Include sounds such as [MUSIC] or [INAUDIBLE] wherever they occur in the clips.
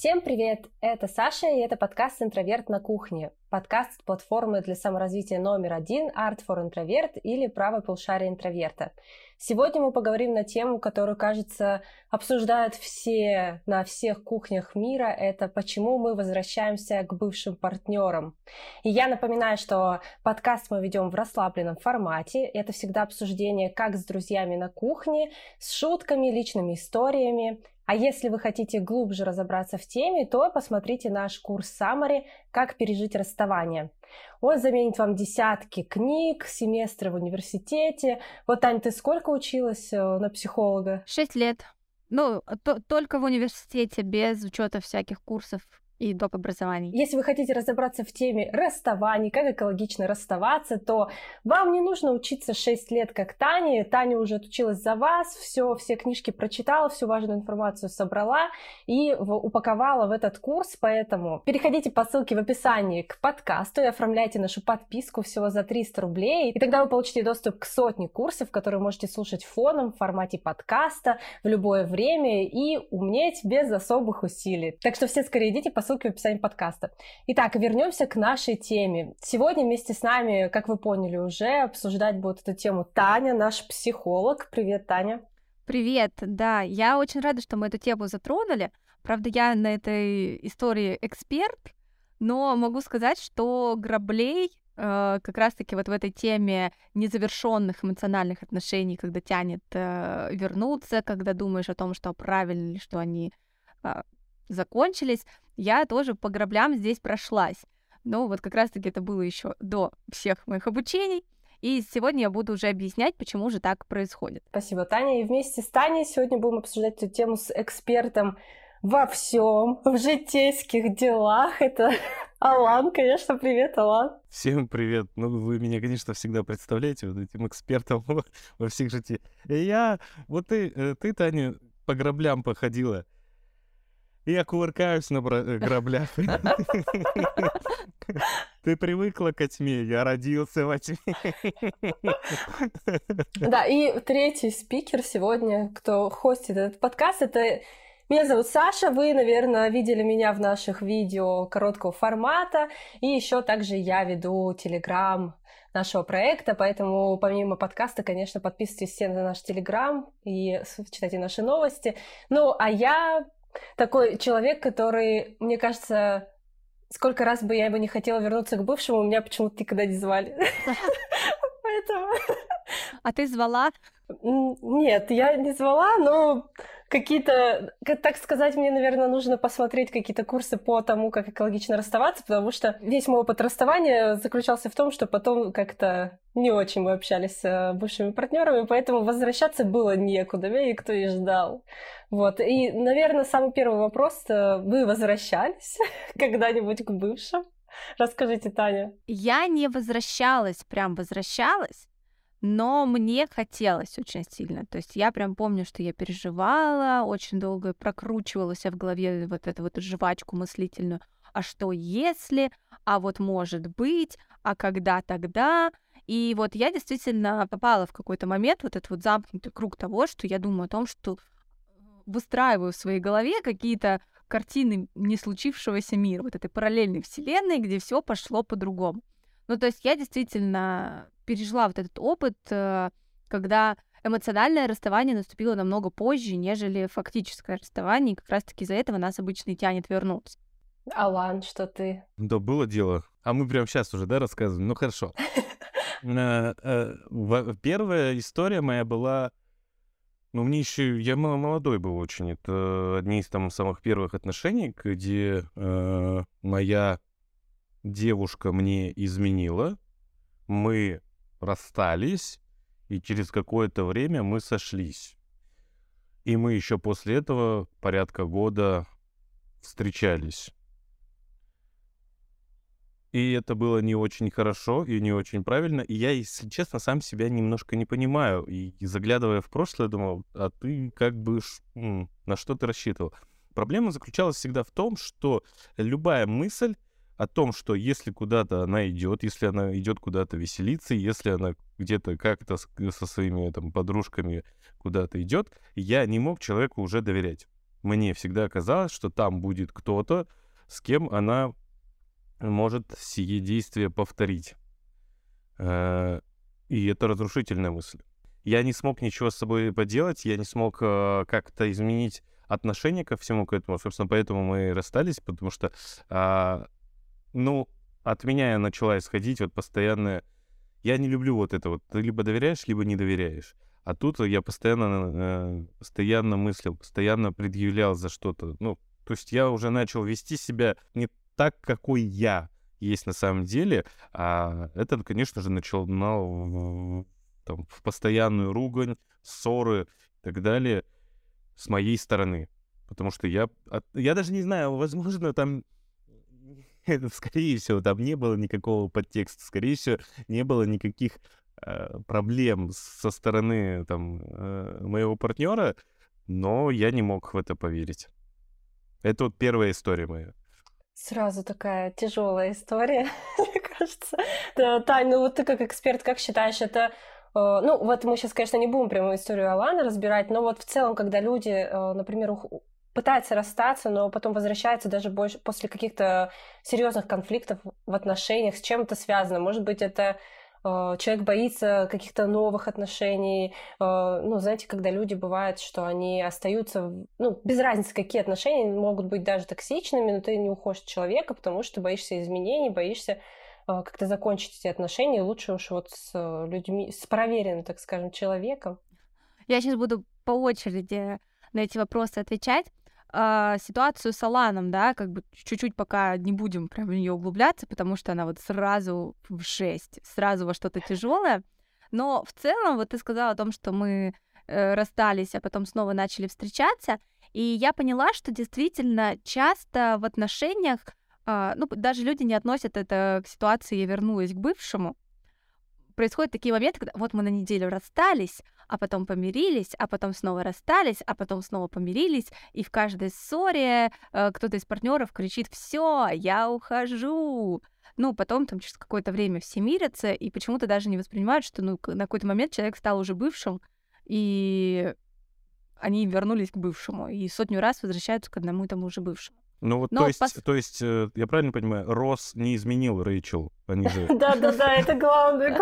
Всем привет! Это Саша, и это подкаст «Интроверт на кухне». Подкаст платформы для саморазвития номер один «Art for Introvert» или «Право полушария интроверта». Сегодня мы поговорим на тему, которую, кажется, обсуждают все на всех кухнях мира. Это почему мы возвращаемся к бывшим партнерам. И я напоминаю, что подкаст мы ведем в расслабленном формате. Это всегда обсуждение как с друзьями на кухне, с шутками, личными историями. А если вы хотите глубже разобраться в теме, то посмотрите наш курс Summary «Как пережить расставание». Он заменит вам десятки книг, семестры в университете. Вот, Таня, ты сколько училась э, на психолога? Шесть лет. Ну, то, только в университете, без учета всяких курсов и доп. образований. Если вы хотите разобраться в теме расставаний, как экологично расставаться, то вам не нужно учиться 6 лет, как Таня. Таня уже отучилась за вас, все, все книжки прочитала, всю важную информацию собрала и упаковала в этот курс, поэтому переходите по ссылке в описании к подкасту и оформляйте нашу подписку всего за 300 рублей, и тогда вы получите доступ к сотне курсов, которые можете слушать фоном в формате подкаста в любое время и умнеть без особых усилий. Так что все скорее идите по ссылке в описании подкаста. Итак, вернемся к нашей теме. Сегодня вместе с нами, как вы поняли уже, обсуждать будет эту тему Таня, наш психолог. Привет, Таня. Привет, да, я очень рада, что мы эту тему затронули. Правда, я на этой истории эксперт, но могу сказать, что граблей э, как раз-таки вот в этой теме незавершенных эмоциональных отношений, когда тянет э, вернуться, когда думаешь о том, что правильно ли, что они э, закончились, я тоже по граблям здесь прошлась. Но вот как раз-таки это было еще до всех моих обучений. И сегодня я буду уже объяснять, почему же так происходит. Спасибо, Таня. И вместе с Таней сегодня будем обсуждать эту тему с экспертом во всем, в житейских делах. Это [LAUGHS] Алан, конечно, привет, Алан. Всем привет. Ну, вы меня, конечно, всегда представляете вот этим экспертом [LAUGHS] во всех житиях. Я, вот ты, э, ты, Таня, по граблям походила. Я кувыркаюсь на э, граблях. Ты привыкла к тьме, я родился во тьме. Да, и третий спикер сегодня, кто хостит этот подкаст, это меня зовут Саша, вы, наверное, видели меня в наших видео короткого формата, и еще также я веду Телеграм нашего проекта, поэтому помимо подкаста, конечно, подписывайтесь все на наш Телеграм и читайте наши новости. Ну, а я такой человек, который, мне кажется, сколько раз бы я бы не хотела вернуться к бывшему, меня почему-то никогда не звали. [LAUGHS] Поэтому... А ты звала? Нет, я не звала, но какие-то, так сказать, мне, наверное, нужно посмотреть какие-то курсы по тому, как экологично расставаться, потому что весь мой опыт расставания заключался в том, что потом как-то не очень мы общались с э, бывшими партнерами, поэтому возвращаться было некуда, меня никто не ждал. Вот. И, наверное, самый первый вопрос. Э, вы возвращались [LAUGHS] когда-нибудь к бывшим? [LAUGHS] Расскажите, Таня. Я не возвращалась, прям возвращалась, но мне хотелось очень сильно. То есть я прям помню, что я переживала, очень долго прокручивалась в голове вот эту вот жвачку мыслительную. А что если? А вот может быть? А когда тогда? И вот я действительно попала в какой-то момент вот этот вот замкнутый круг того, что я думаю о том, что выстраиваю в своей голове какие-то картины не случившегося мира, вот этой параллельной вселенной, где все пошло по-другому. Ну, то есть я действительно пережила вот этот опыт, э, когда эмоциональное расставание наступило намного позже, нежели фактическое расставание, и как раз-таки из-за этого нас обычно и тянет вернуться. Алан, что ты? Да, было дело. А мы прямо сейчас уже, да, рассказываем? Ну, хорошо. [LAUGHS] Э, э, первая история моя была ну, мне еще... Я молодой был очень. Это одни из там самых первых отношений, где э, моя девушка мне изменила, мы расстались, и через какое-то время мы сошлись. И мы еще после этого порядка года встречались. И это было не очень хорошо и не очень правильно. И я, если честно, сам себя немножко не понимаю. И, заглядывая в прошлое, думал, а ты как бы на что ты рассчитывал? Проблема заключалась всегда в том, что любая мысль о том, что если куда-то она идет, если она идет куда-то веселиться, если она где-то как-то со своими там, подружками куда-то идет, я не мог человеку уже доверять. мне всегда казалось, что там будет кто-то, с кем она может сие действие повторить. Э, и это разрушительная мысль. Я не смог ничего с собой поделать, я не смог э, как-то изменить отношение ко всему к этому. Собственно, поэтому мы расстались, потому что, а, ну, от меня начала исходить вот постоянное... Я не люблю вот это вот. Ты либо доверяешь, либо не доверяешь. А тут я постоянно, э, постоянно мыслил, постоянно предъявлял за что-то. Ну, то есть я уже начал вести себя не так, какой я есть на самом деле, а это, конечно же, начало там, в постоянную ругань, ссоры и так далее с моей стороны. Потому что я, я даже не знаю, возможно, там [LAUGHS] скорее всего, там не было никакого подтекста, скорее всего, не было никаких э, проблем со стороны там э, моего партнера, но я не мог в это поверить. Это вот первая история моя. Сразу такая тяжелая история, [LAUGHS] мне кажется. Да, Тань, ну вот ты как эксперт, как считаешь, это Э, ну, вот мы сейчас, конечно, не будем прямую историю Алана разбирать, но вот в целом, когда люди, э, например, пытаются расстаться, но потом возвращаются даже больше после каких-то серьезных конфликтов в отношениях, с чем это связано? Может быть, это человек боится каких-то новых отношений. Ну, знаете, когда люди бывают, что они остаются, ну, без разницы, какие отношения, могут быть даже токсичными, но ты не уходишь от человека, потому что боишься изменений, боишься а, как-то закончить эти отношения, лучше уж вот с людьми, с проверенным, так скажем, человеком. Я сейчас буду по очереди на эти вопросы отвечать. А, ситуацию с Аланом, да, как бы чуть-чуть пока не будем прям в нее углубляться, потому что она вот сразу в шесть, сразу во что-то тяжелое. Но в целом, вот ты сказала о том, что мы э, расстались, а потом снова начали встречаться, и я поняла, что действительно часто в отношениях а, ну, даже люди не относят это к ситуации «я вернулась к бывшему». Происходят такие моменты, когда вот мы на неделю расстались, а потом помирились, а потом снова расстались, а потом снова помирились, и в каждой ссоре э, кто-то из партнеров кричит «Все, я ухожу!» Ну, потом там через какое-то время все мирятся, и почему-то даже не воспринимают, что ну, на какой-то момент человек стал уже бывшим, и они вернулись к бывшему, и сотню раз возвращаются к одному и тому же бывшему. Ну вот, Но то есть, пос... то есть, э, я правильно понимаю, Росс не изменил Рэйчел, они же... [LAUGHS] Да-да-да, это главное.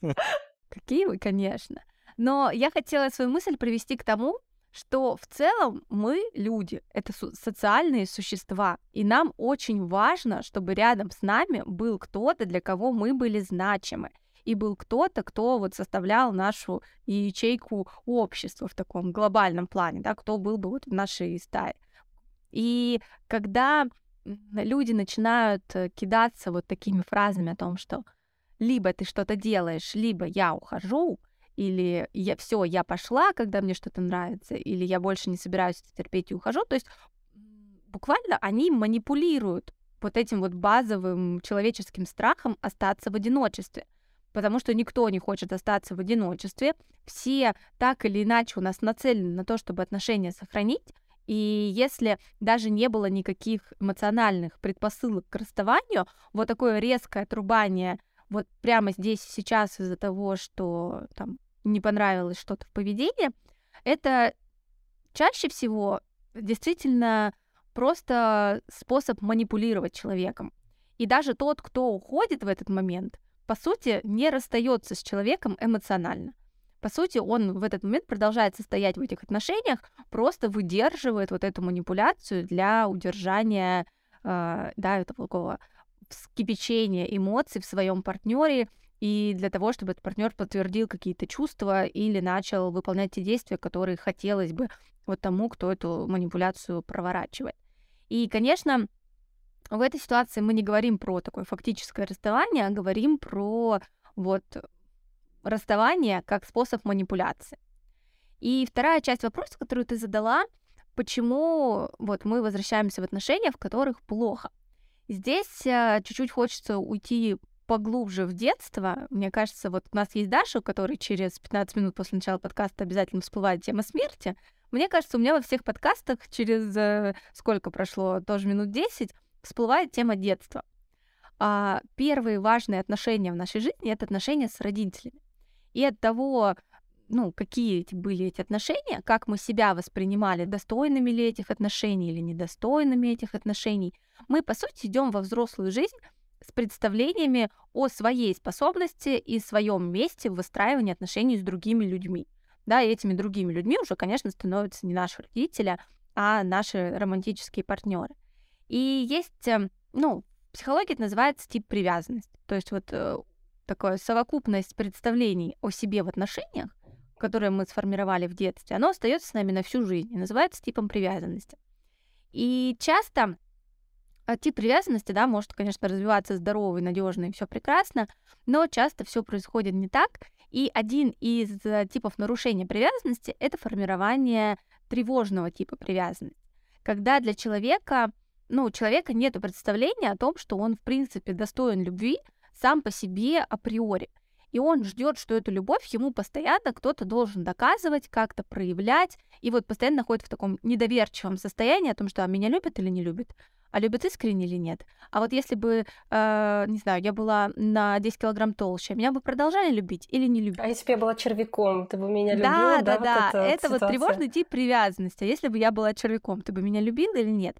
[LAUGHS] [LAUGHS] Какие вы, конечно. Но я хотела свою мысль привести к тому, что в целом мы люди, это социальные существа, и нам очень важно, чтобы рядом с нами был кто-то, для кого мы были значимы, и был кто-то, кто вот составлял нашу ячейку общества в таком глобальном плане, да, кто был бы вот в нашей стае. И когда люди начинают э, кидаться вот такими фразами о том, что либо ты что-то делаешь, либо я ухожу, или я все, я пошла, когда мне что-то нравится, или я больше не собираюсь терпеть и ухожу. То есть буквально они манипулируют вот этим вот базовым человеческим страхом остаться в одиночестве. Потому что никто не хочет остаться в одиночестве. Все так или иначе у нас нацелены на то, чтобы отношения сохранить. И если даже не было никаких эмоциональных предпосылок к расставанию, вот такое резкое отрубание вот прямо здесь сейчас из-за того, что там не понравилось что-то в поведении, это чаще всего действительно просто способ манипулировать человеком. И даже тот, кто уходит в этот момент, по сути, не расстается с человеком эмоционально. По сути, он в этот момент продолжает состоять в этих отношениях, просто выдерживает вот эту манипуляцию для удержания, э, да, этого такого вскипячения эмоций в своем партнере и для того, чтобы этот партнер подтвердил какие-то чувства или начал выполнять те действия, которые хотелось бы вот тому, кто эту манипуляцию проворачивает. И, конечно, в этой ситуации мы не говорим про такое фактическое расставание, а говорим про вот расставание как способ манипуляции. И вторая часть вопроса, которую ты задала, почему вот мы возвращаемся в отношения, в которых плохо. Здесь э, чуть-чуть хочется уйти поглубже в детство. Мне кажется, вот у нас есть Даша, у которой через 15 минут после начала подкаста обязательно всплывает тема смерти. Мне кажется, у меня во всех подкастах через э, сколько прошло, тоже минут 10, всплывает тема детства. А первые важные отношения в нашей жизни — это отношения с родителями. И от того, ну, какие эти были эти отношения, как мы себя воспринимали, достойными ли этих отношений или недостойными этих отношений, мы, по сути, идем во взрослую жизнь с представлениями о своей способности и своем месте в выстраивании отношений с другими людьми. Да, и этими другими людьми уже, конечно, становятся не наши родители, а наши романтические партнеры. И есть, эм, ну, в психологии это называется тип привязанности. То есть вот э, такая совокупность представлений о себе в отношениях, которые мы сформировали в детстве, оно остается с нами на всю жизнь и называется типом привязанности. И часто а тип привязанности, да, может, конечно, развиваться здоровый, надежный, все прекрасно, но часто все происходит не так. И один из э, типов нарушения привязанности это формирование тревожного типа привязанности. Когда для человека, ну, у человека нет представления о том, что он, в принципе, достоин любви сам по себе априори. И он ждет, что эту любовь ему постоянно кто-то должен доказывать, как-то проявлять, и вот постоянно находится в таком недоверчивом состоянии о том, что а меня любят или не любят а любят искренне или нет. А вот если бы, э, не знаю, я была на 10 килограмм толще, меня бы продолжали любить или не любить? А если бы я была червяком, ты бы меня любила? Да, да, да, вот да. Это вот тревожный тип привязанности. А если бы я была червяком, ты бы меня любил или нет?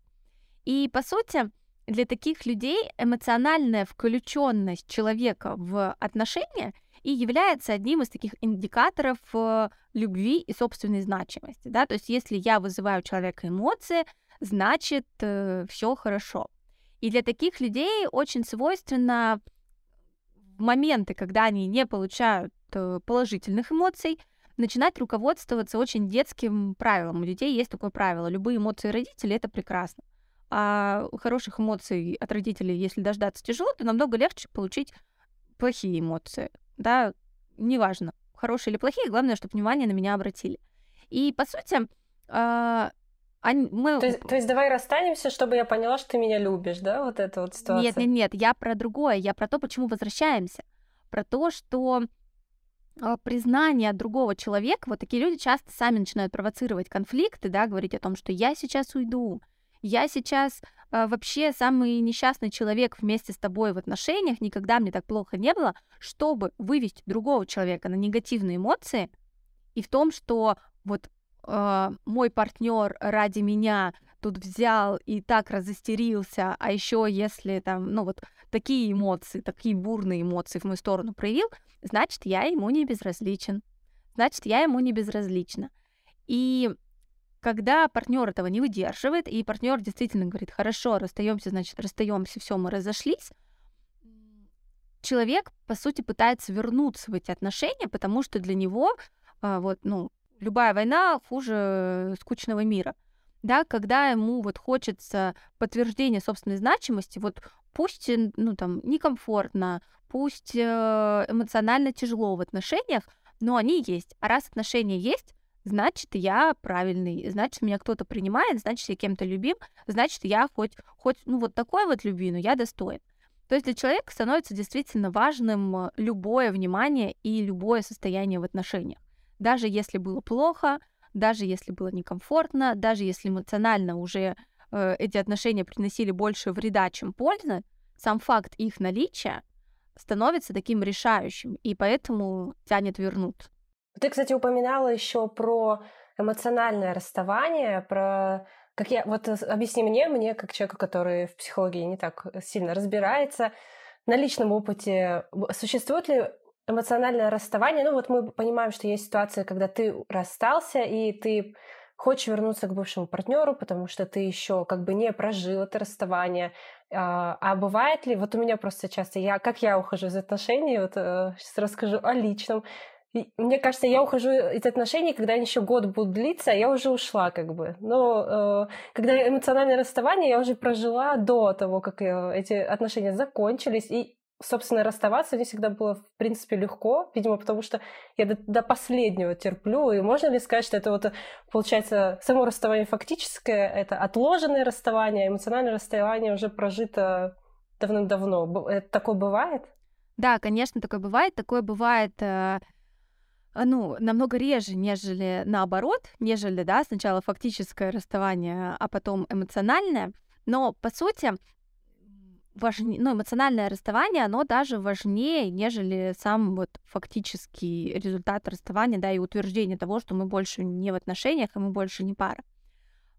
И, по сути, для таких людей эмоциональная включенность человека в отношения и является одним из таких индикаторов э, любви и собственной значимости. Да? То есть если я вызываю у человека эмоции, значит э, все хорошо. И для таких людей очень свойственно в моменты, когда они не получают э, положительных эмоций, начинать руководствоваться очень детским правилом. У детей есть такое правило. Любые эмоции родителей — это прекрасно. А хороших эмоций от родителей, если дождаться тяжело, то намного легче получить плохие эмоции. Да, неважно, хорошие или плохие, главное, чтобы внимание на меня обратили. И, по сути, а, они, мы... то, есть, то есть давай расстанемся, чтобы я поняла, что ты меня любишь, да, вот эта вот ситуация? Нет, нет, нет, я про другое, я про то, почему возвращаемся. Про то, что э, признание другого человека, вот такие люди часто сами начинают провоцировать конфликты, да, говорить о том, что я сейчас уйду, я сейчас э, вообще самый несчастный человек вместе с тобой в отношениях, никогда мне так плохо не было, чтобы вывести другого человека на негативные эмоции, и в том, что вот э, мой партнер ради меня тут взял и так разостерился, а еще если там, ну вот такие эмоции, такие бурные эмоции в мою сторону проявил, значит, я ему не безразличен. Значит, я ему не безразлична. И когда партнер этого не выдерживает, и партнер действительно говорит, хорошо, расстаемся, значит, расстаемся, все, мы разошлись, человек, по сути, пытается вернуться в эти отношения, потому что для него а, вот, ну, любая война хуже скучного мира. Да, когда ему вот хочется подтверждения собственной значимости, вот пусть, ну, там, некомфортно, пусть э, эмоционально тяжело в отношениях, но они есть. А раз отношения есть, значит, я правильный, значит, меня кто-то принимает, значит, я кем-то любим, значит, я хоть, хоть, ну, вот такой вот любви, но я достоин. То есть для человека становится действительно важным э, любое внимание и любое состояние в отношениях даже если было плохо, даже если было некомфортно, даже если эмоционально уже э, эти отношения приносили больше вреда, чем пользы, сам факт их наличия становится таким решающим, и поэтому тянет вернуть. Ты, кстати, упоминала еще про эмоциональное расставание, про как я вот объясни мне, мне как человеку, который в психологии не так сильно разбирается, на личном опыте существует ли эмоциональное расставание, ну вот мы понимаем, что есть ситуация, когда ты расстался, и ты хочешь вернуться к бывшему партнеру, потому что ты еще как бы не прожил это расставание. А, а бывает ли, вот у меня просто часто, я, как я ухожу из отношений, вот сейчас э, расскажу о личном. Мне кажется, я ухожу из отношений, когда они еще год будут длиться, а я уже ушла как бы. Но э, когда эмоциональное расставание я уже прожила до того, как э, эти отношения закончились, и собственно, расставаться не всегда было, в принципе, легко, видимо, потому что я до, до последнего терплю. И можно ли сказать, что это вот, получается, само расставание фактическое, это отложенное расставание, а эмоциональное расставание уже прожито давным-давно. Это такое бывает? Да, конечно, такое бывает. Такое бывает э, ну, намного реже, нежели наоборот, нежели, да, сначала фактическое расставание, а потом эмоциональное. Но, по сути, важнее, ну, эмоциональное расставание, оно даже важнее, нежели сам вот фактический результат расставания, да, и утверждение того, что мы больше не в отношениях, и мы больше не пара.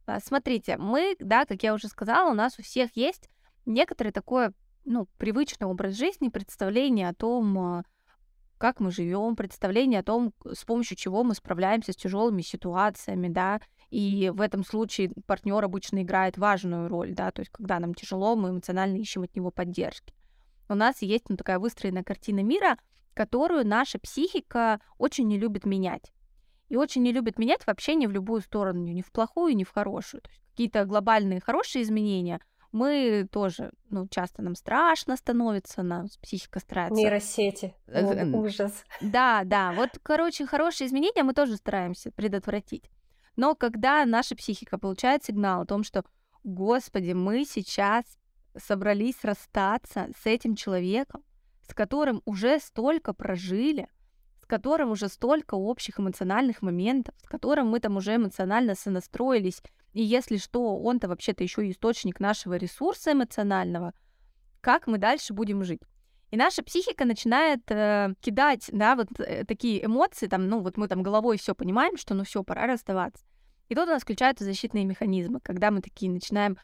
А, смотрите, мы, да, как я уже сказала, у нас у всех есть некоторый такой, ну, привычный образ жизни, представление о том, а, как мы живем, представление о том, с помощью чего мы справляемся с тяжелыми ситуациями, да, и в этом случае партнер обычно играет важную роль, да, то есть когда нам тяжело, мы эмоционально ищем от него поддержки. У нас есть ну, такая выстроенная картина мира, которую наша психика очень не любит менять. И очень не любит менять вообще ни в любую сторону, ни в плохую, ни в хорошую. То есть какие-то глобальные хорошие изменения мы тоже, ну, часто нам страшно становится, нам психика старается. Нейросети. О, ужас. Да, да. Вот, [LAUGHS] короче, хорошие изменения мы тоже стараемся предотвратить. Но когда наша психика получает сигнал о том, что, господи, мы сейчас собрались расстаться с этим человеком, с которым уже столько прожили, с которым уже столько общих эмоциональных моментов, с которым мы там уже эмоционально сонастроились, и если что, он-то вообще-то еще источник нашего ресурса эмоционального, как мы дальше будем жить? И наша психика начинает э, кидать, да, вот э, такие эмоции, там, ну, вот мы там головой все понимаем, что ну все, пора расставаться. И тут у нас включаются защитные механизмы, когда мы такие начинаем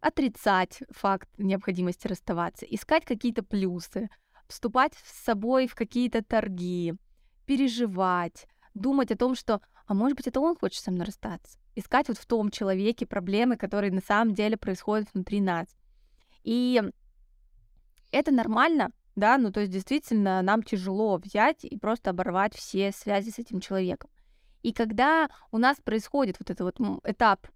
отрицать факт необходимости расставаться, искать какие-то плюсы, вступать с собой в какие-то торги, переживать, думать о том, что, а может быть, это он хочет со мной расстаться искать вот в том человеке проблемы, которые на самом деле происходят внутри нас. И это нормально, да, ну то есть действительно нам тяжело взять и просто оборвать все связи с этим человеком. И когда у нас происходит вот этот вот этап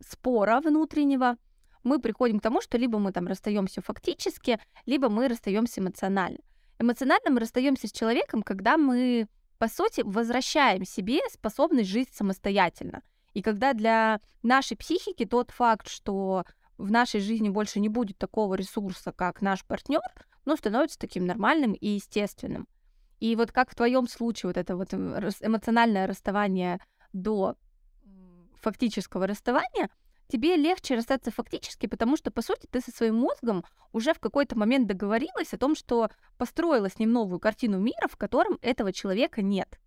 спора внутреннего, мы приходим к тому, что либо мы там расстаемся фактически, либо мы расстаемся эмоционально. Эмоционально мы расстаемся с человеком, когда мы, по сути, возвращаем себе способность жить самостоятельно. И когда для нашей психики тот факт, что в нашей жизни больше не будет такого ресурса, как наш партнер, ну, становится таким нормальным и естественным. И вот как в твоем случае вот это вот эмоциональное расставание до фактического расставания, тебе легче расстаться фактически, потому что, по сути, ты со своим мозгом уже в какой-то момент договорилась о том, что построила с ним новую картину мира, в котором этого человека нет.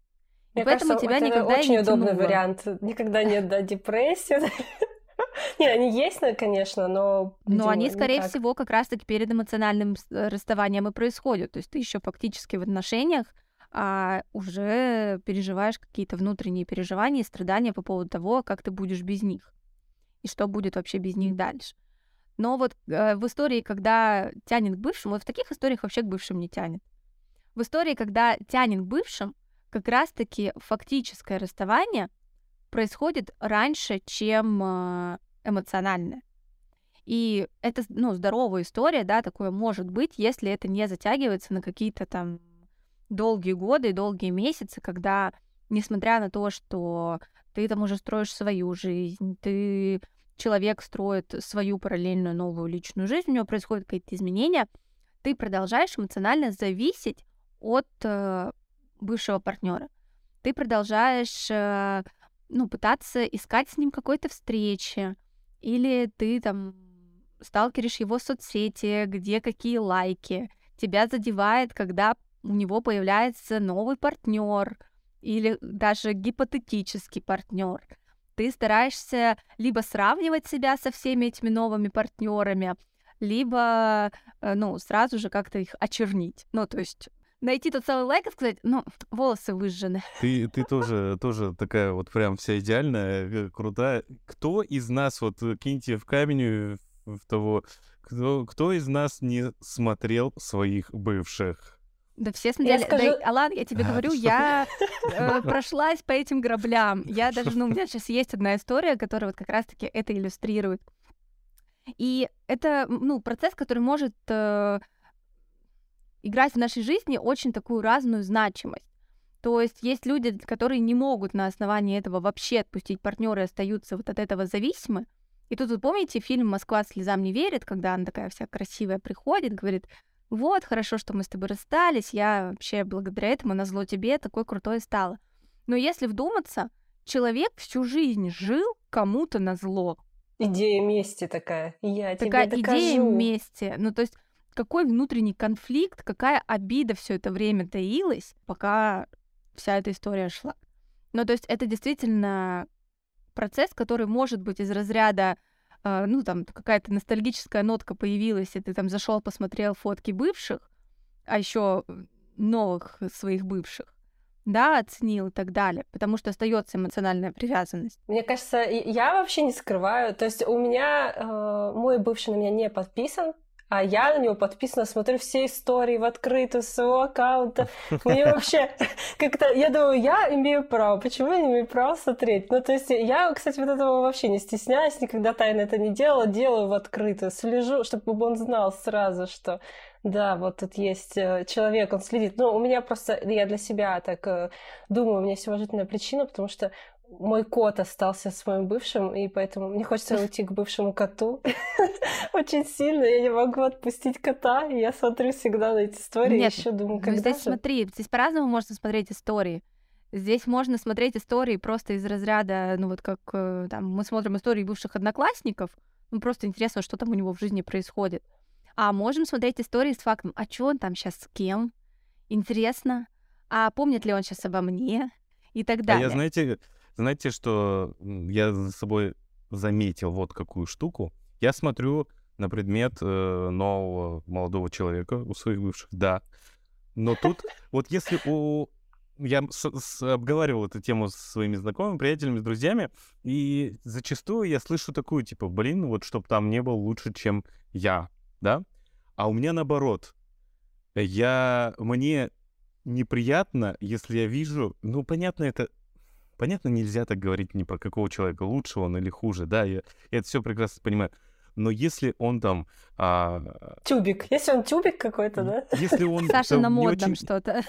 Мне и поэтому кажется, тебя это никогда очень не удобный тянуло. вариант. Никогда нет, да, депрессии. [LAUGHS] Не, они есть, конечно, но... Но они, скорее всего, как раз-таки перед эмоциональным э, расставанием и происходят. То есть ты еще фактически в отношениях а уже переживаешь какие-то внутренние переживания и страдания по поводу того, как ты будешь без них. И что будет вообще без них дальше. Но вот э, в истории, когда тянет к бывшему, вот в таких историях вообще к бывшим не тянет. В истории, когда тянет к бывшим, как раз-таки фактическое расставание происходит раньше, чем э, эмоциональное. И это, ну, здоровая история, да, такое может быть, если это не затягивается на какие-то там долгие годы долгие месяцы, когда, несмотря на то, что ты там уже строишь свою жизнь, ты человек строит свою параллельную новую личную жизнь, у него происходят какие-то изменения, ты продолжаешь эмоционально зависеть от э, бывшего партнера. Ты продолжаешь э, ну, пытаться искать с ним какой-то встречи, или ты там сталкеришь его в соцсети, где какие лайки, тебя задевает, когда у него появляется новый партнер или даже гипотетический партнер. Ты стараешься либо сравнивать себя со всеми этими новыми партнерами, либо, э, ну, сразу же как-то их очернить. Ну, то есть найти тот самый лайк и сказать, ну, волосы выжжены. [LAUGHS] Ты, ты тоже, тоже такая вот прям вся идеальная, э, крутая. Кто из нас, вот э, киньте в камень в того, кто, кто из нас не смотрел своих бывших? Да все смотрели. Я скажу... да, Алан, я тебе а, говорю, я [LAUGHS] э, прошлась по этим граблям. Я даже, ну, у меня сейчас есть одна история, которая вот как раз-таки это иллюстрирует. И это, ну, процесс, который может э, играть в нашей жизни очень такую разную значимость. То есть есть люди, которые не могут на основании этого вообще отпустить партнера и остаются вот от этого зависимы. И тут вы помните фильм «Москва слезам не верит», когда она такая вся красивая приходит, говорит, вот, хорошо, что мы с тобой расстались, я вообще благодаря этому на зло тебе такой крутой стала. Но если вдуматься, человек всю жизнь жил кому-то на зло. Идея мести такая. Я такая тебе докажу. идея мести. Ну, то есть какой внутренний конфликт, какая обида все это время таилась, пока вся эта история шла. Ну, то есть это действительно процесс, который может быть из разряда, э, ну, там какая-то ностальгическая нотка появилась, и ты там зашел, посмотрел фотки бывших, а еще новых своих бывших, да, оценил и так далее, потому что остается эмоциональная привязанность. Мне кажется, я вообще не скрываю, то есть у меня э, мой бывший на меня не подписан, а я на него подписана, смотрю все истории в открытую своего аккаунта. Мне [LAUGHS] вообще [LAUGHS] как-то, я думаю, я имею право, почему я не имею права смотреть? Ну, то есть я, кстати, вот этого вообще не стесняюсь, никогда тайно это не делала, делаю в открытую, слежу, чтобы он знал сразу, что да, вот тут есть э, человек, он следит. Ну, у меня просто, я для себя так э, думаю, у меня есть уважительная причина, потому что мой кот остался с моим бывшим, и поэтому мне хочется уйти к бывшему коту [LAUGHS] очень сильно. Я не могу отпустить кота, и я смотрю всегда на эти истории, Нет, еще думаю, ну, когда здесь же... смотри, здесь по-разному можно смотреть истории. Здесь можно смотреть истории просто из разряда, ну вот как э, там мы смотрим истории бывших одноклассников, ну просто интересно, что там у него в жизни происходит. А можем смотреть истории с фактом, а что он там сейчас с кем? Интересно. А помнит ли он сейчас обо мне? И так далее. А я, знаете, знаете, что я за собой заметил вот какую штуку? Я смотрю на предмет э, нового молодого человека у своих бывших, да. Но тут, вот если у... Я с, с, обговаривал эту тему с своими знакомыми, приятелями, друзьями, и зачастую я слышу такую, типа, блин, вот чтобы там не был лучше, чем я, да? А у меня наоборот. Я... Мне неприятно, если я вижу... Ну, понятно, это Понятно, нельзя так говорить ни про какого человека, лучше он или хуже, да, я, я это все прекрасно понимаю. Но если он там... А... Тюбик. Если он тюбик какой-то, да? Если он... Саша на модном очень... что-то.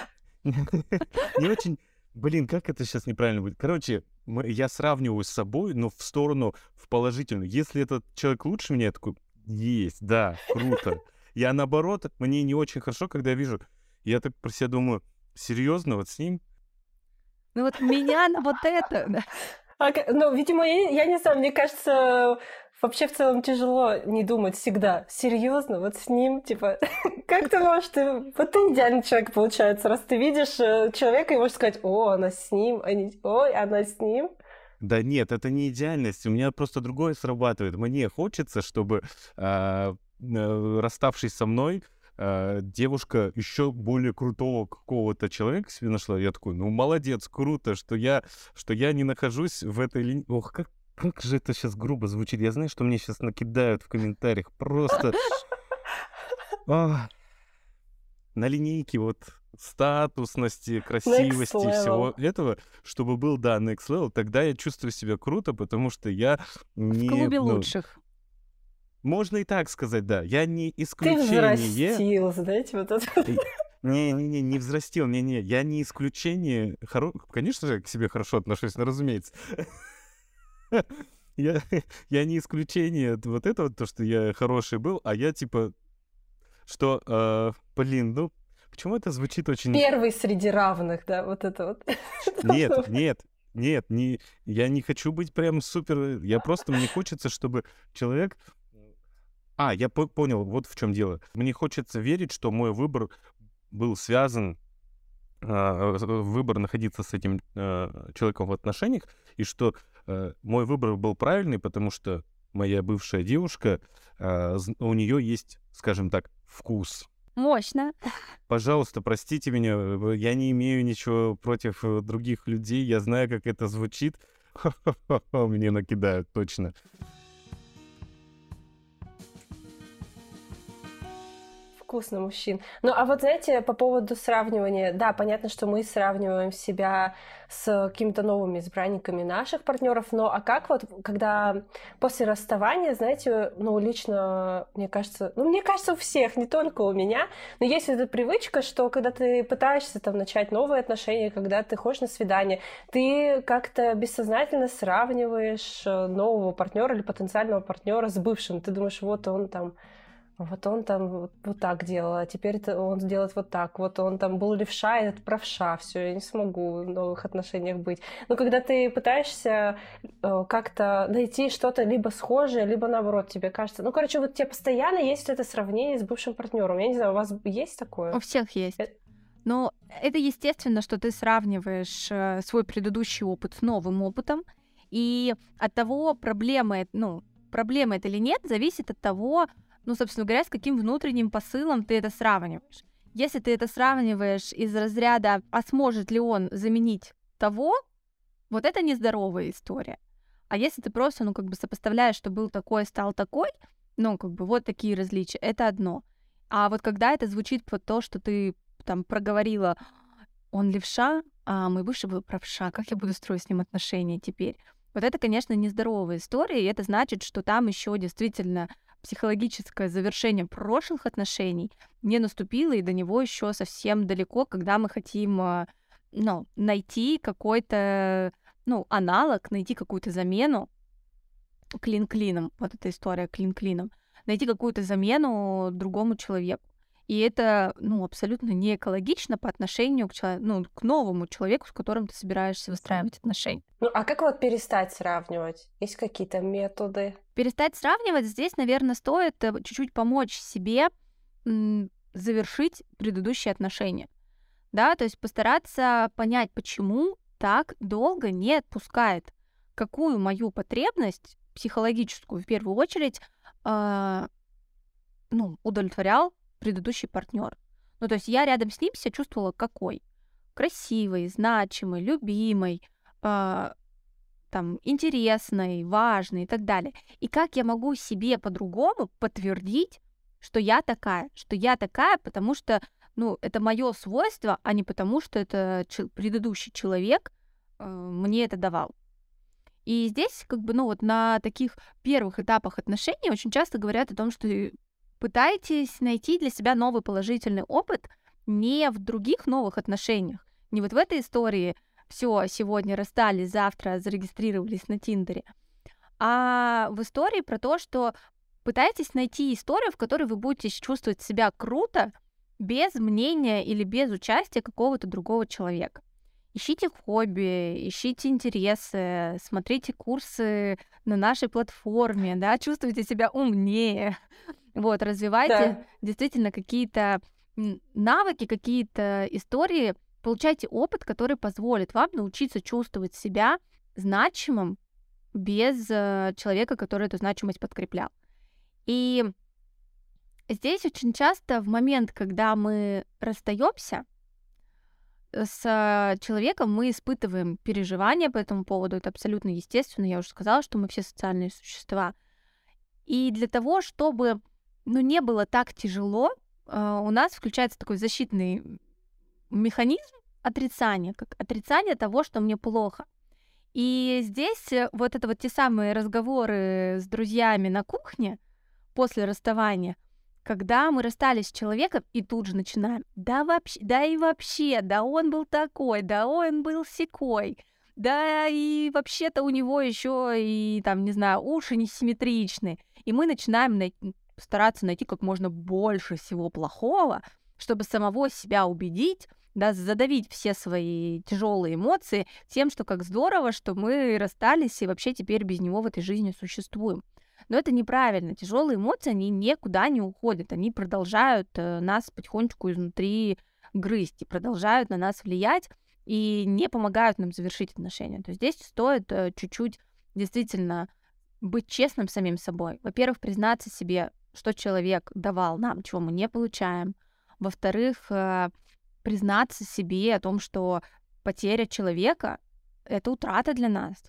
[LAUGHS] Не очень... Блин, как это сейчас неправильно будет? Короче, я сравниваю с собой, но в сторону, в положительную. Если этот человек лучше меня, я такой, есть, да, круто. Я наоборот, мне не очень хорошо, когда я вижу, я так про себя думаю, серьезно, вот с ним ну вот меня на вот это... Да. А, ну, видимо, я, я не знаю, мне кажется, вообще в целом тяжело не думать всегда. Серьезно, вот с ним, типа, [LAUGHS] как ты можешь, ты, вот ты идеальный человек получается, раз ты видишь э, человека и можешь сказать, о, она с ним, а не, ой, она с ним. Да нет, это не идеальность, у меня просто другое срабатывает. Мне хочется, чтобы, э, э, расставшись со мной, э, девушка еще более крутого какого-то человека себе нашла. Я такой, ну молодец, круто, что я, что я не нахожусь в этой линии. Ох, как, как же это сейчас грубо звучит. Я знаю, что мне сейчас накидают в комментариях. Просто... А, на линейке вот статусности, красивости всего этого, чтобы был, да, next level, тогда я чувствую себя круто, потому что я не... В клубе ну, лучших. Можно и так сказать, да. Я не исключение. Ты взрастил, знаете, вот это. Не-не-не, не взрастил, не-не, я не исключение. Хоро... Конечно же, к себе хорошо отношусь, но разумеется. я, я не исключение вот этого, то, что я хороший был, а я типа, что, э, блин, ну, почему это звучит очень... Первый среди равных, да, вот это вот. [LAUGHS] Нет, нет, нет, не, я не хочу быть прям супер... Я просто, мне хочется, чтобы человек а, я по понял, вот в чем дело. Мне хочется верить, что мой выбор был связан а, выбор находиться с этим э, человеком в отношениях, и что э, мой выбор был правильный, потому что моя бывшая девушка, э, у нее есть, скажем так, вкус. Мощно. [LAUGHS] Пожалуйста, простите меня, я не имею ничего против других людей, я знаю, как это звучит. [LAUGHS] Мне накидают, точно. Вкусно мужчин. Ну, а вот знаете, по поводу сравнивания, да, понятно, что мы сравниваем себя с какими-то новыми избранниками наших партнеров, но а как вот, когда после расставания, знаете, ну, лично, мне кажется, ну, мне кажется, у всех, не только у меня, но есть эта привычка, что когда ты пытаешься там начать новые отношения, когда ты ходишь на свидание, ты как-то бессознательно сравниваешь э, нового партнера или потенциального партнера с бывшим. Ты думаешь, вот он там вот он там вот, вот так делал, а теперь он сделает вот так. Вот он там был левша, этот правша. Все, я не смогу в новых отношениях быть. Но когда ты пытаешься э, как-то найти что-то либо схожее, либо наоборот, тебе кажется. Ну, короче, вот тебе постоянно есть это сравнение с бывшим партнером. Я не знаю, у вас есть такое? У всех есть. Э, Но это естественно, что ты сравниваешь э, свой предыдущий опыт с новым опытом. И от того, проблемы, ну, проблема это или нет, зависит от того, ну, собственно говоря, с каким внутренним посылом ты это сравниваешь. Если ты это сравниваешь из разряда, а сможет ли он заменить того, вот это нездоровая история. А если ты просто, ну, как бы сопоставляешь, что был такой, стал такой, ну, как бы вот такие различия, это одно. А вот когда это звучит под то, что ты там проговорила, он левша, а мой бывший был правша, как я буду строить с ним отношения теперь? Вот это, конечно, нездоровая история, и это значит, что там еще действительно психологическое завершение прошлых отношений не наступило, и до него еще совсем далеко, когда мы хотим а, ну, найти какой-то ну, аналог, найти какую-то замену клин-клином, вот эта история клин-клином, найти какую-то замену другому человеку. И это, ну, абсолютно не экологично по отношению к, человеку, ну, к новому человеку, с которым ты собираешься выстраивать отношения. Ну, а как вот перестать сравнивать? Есть какие-то методы? Перестать сравнивать здесь, наверное, стоит э, чуть-чуть помочь себе завершить предыдущие отношения. Да, то есть постараться понять, почему так долго не отпускает, какую мою потребность психологическую в первую очередь э, ну, удовлетворял предыдущий партнер. Ну, то есть я рядом с ним себя чувствовала какой? Красивой, значимой, любимой, э, там, интересной, важной и так далее. И как я могу себе по-другому подтвердить, что я такая, что я такая, потому что, ну, это мое свойство, а не потому, что это предыдущий человек э, мне это давал. И здесь, как бы, ну, вот на таких первых этапах отношений очень часто говорят о том, что Пытайтесь найти для себя новый положительный опыт не в других новых отношениях, не вот в этой истории все, сегодня расстались, завтра зарегистрировались на Тиндере, а в истории про то, что пытайтесь найти историю, в которой вы будете чувствовать себя круто, без мнения или без участия какого-то другого человека. Ищите хобби, ищите интересы, смотрите курсы на нашей платформе, да, чувствуйте себя умнее, [LAUGHS] вот, развивайте да. действительно какие-то навыки, какие-то истории, получайте опыт, который позволит вам научиться чувствовать себя значимым без э, человека, который эту значимость подкреплял. И здесь очень часто в момент, когда мы расстаемся с человеком, мы испытываем переживания по этому поводу. Это абсолютно естественно. Я уже сказала, что мы все социальные существа. И для того, чтобы ну, не было так тяжело, а, у нас включается такой защитный механизм отрицания, как отрицание того, что мне плохо. И здесь э, вот это вот те самые разговоры с друзьями на кухне после расставания, когда мы расстались с человеком и тут же начинаем, да вообще, да и вообще, да он был такой, да он был секой, да и вообще-то у него еще и там, не знаю, уши несимметричные. И мы начинаем стараться найти как можно больше всего плохого, чтобы самого себя убедить, да, задавить все свои тяжелые эмоции тем, что как здорово, что мы расстались и вообще теперь без него в этой жизни существуем. Но это неправильно. Тяжелые эмоции, они никуда не уходят, они продолжают э, нас потихонечку изнутри грызть и продолжают на нас влиять и не помогают нам завершить отношения. То есть здесь стоит э, чуть-чуть действительно быть честным самим собой. Во-первых, признаться себе, что человек давал нам, чего мы не получаем. Во-вторых, э, признаться себе о том, что потеря человека — это утрата для нас,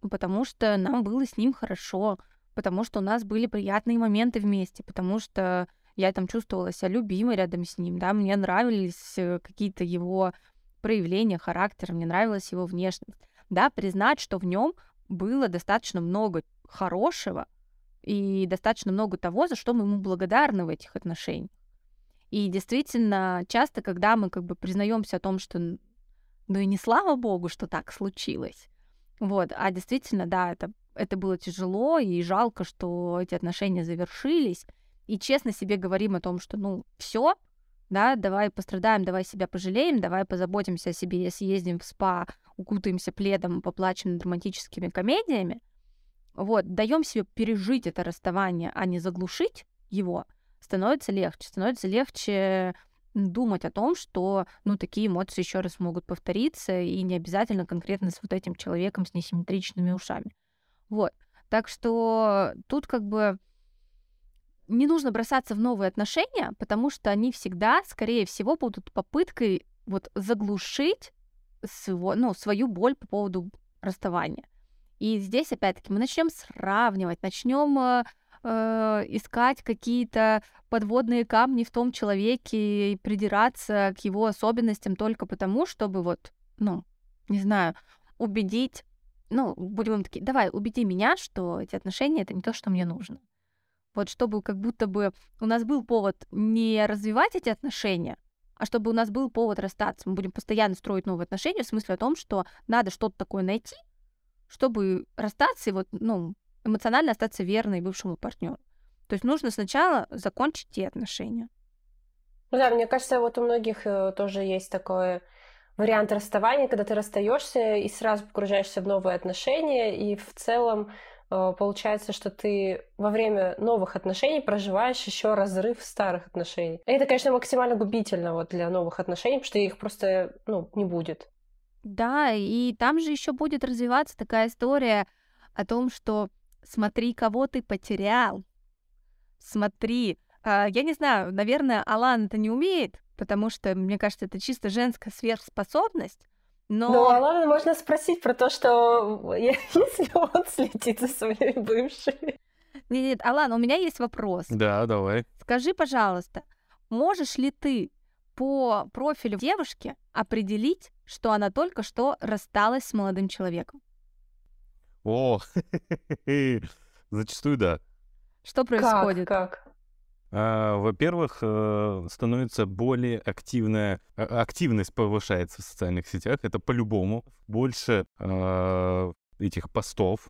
потому что нам было с ним хорошо, потому что у нас были приятные моменты вместе, потому что я там чувствовала себя любимой рядом с ним, да, мне нравились э, какие-то его проявления характера, мне нравилась его внешность. Да, признать, что в нем было достаточно много хорошего, и достаточно много того, за что мы ему благодарны в этих отношениях. И действительно, часто, когда мы как бы признаемся о том, что ну и не слава богу, что так случилось, вот, а действительно, да, это, это было тяжело и жалко, что эти отношения завершились, и честно себе говорим о том, что, ну, все, да, давай пострадаем, давай себя пожалеем, давай позаботимся о себе, съездим в спа, укутаемся пледом, поплачем над романтическими комедиями, вот, даем себе пережить это расставание, а не заглушить его, становится легче, становится легче думать о том, что, ну, такие эмоции еще раз могут повториться, и не обязательно конкретно с вот этим человеком с несимметричными ушами. Вот. Так что тут как бы не нужно бросаться в новые отношения, потому что они всегда, скорее всего, будут попыткой вот заглушить своего, ну, свою боль по поводу расставания. И здесь, опять-таки, мы начнем сравнивать, начнем э, искать какие-то подводные камни в том человеке и придираться к его особенностям только потому, чтобы вот, ну, не знаю, убедить, ну, будем такие, давай, убеди меня, что эти отношения — это не то, что мне нужно. Вот чтобы как будто бы у нас был повод не развивать эти отношения, а чтобы у нас был повод расстаться. Мы будем постоянно строить новые отношения в смысле о том, что надо что-то такое найти, чтобы расстаться и вот, ну, эмоционально остаться верной бывшему партнеру. То есть нужно сначала закончить те отношения. Ну да, мне кажется, вот у многих э, тоже есть такой вариант расставания, когда ты расстаешься и сразу погружаешься в новые отношения, и в целом э, получается, что ты во время новых отношений проживаешь еще разрыв старых отношений. Это, конечно, максимально губительно вот для новых отношений, потому что их просто ну, не будет. Да, и там же еще будет развиваться такая история о том, что смотри, кого ты потерял. Смотри, а, я не знаю, наверное, Алан это не умеет, потому что, мне кажется, это чисто женская сверхспособность. Но... Ну, Алана можно спросить про то, что [LAUGHS] если он следит за своими бывшими. Нет, нет, Алан, у меня есть вопрос. Да, давай. Скажи, пожалуйста, можешь ли ты по профилю девушки определить, что она только что рассталась с молодым человеком? О, [LAUGHS] зачастую да. Что происходит? Как? как? А, во-первых, э, становится более активная, а, активность повышается в социальных сетях, это по-любому. Больше а, этих постов.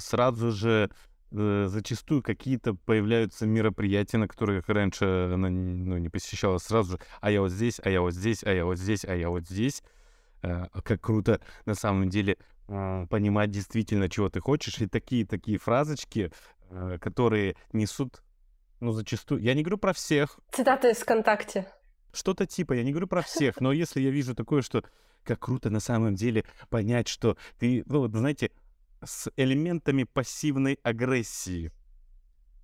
Сразу же э, зачастую какие-то появляются мероприятия, на которых раньше она ну, не посещала сразу же, а я вот здесь, а я вот здесь, а я вот здесь, а я вот здесь. Как круто на самом деле понимать действительно, чего ты хочешь, и такие-такие фразочки, э, которые несут, ну, зачастую... Я не говорю про всех. Цитаты из ВКонтакте. Что-то типа, я не говорю про всех, но если я вижу такое, что как круто на самом деле понять, что ты, ну, вот, знаете, с элементами пассивной агрессии.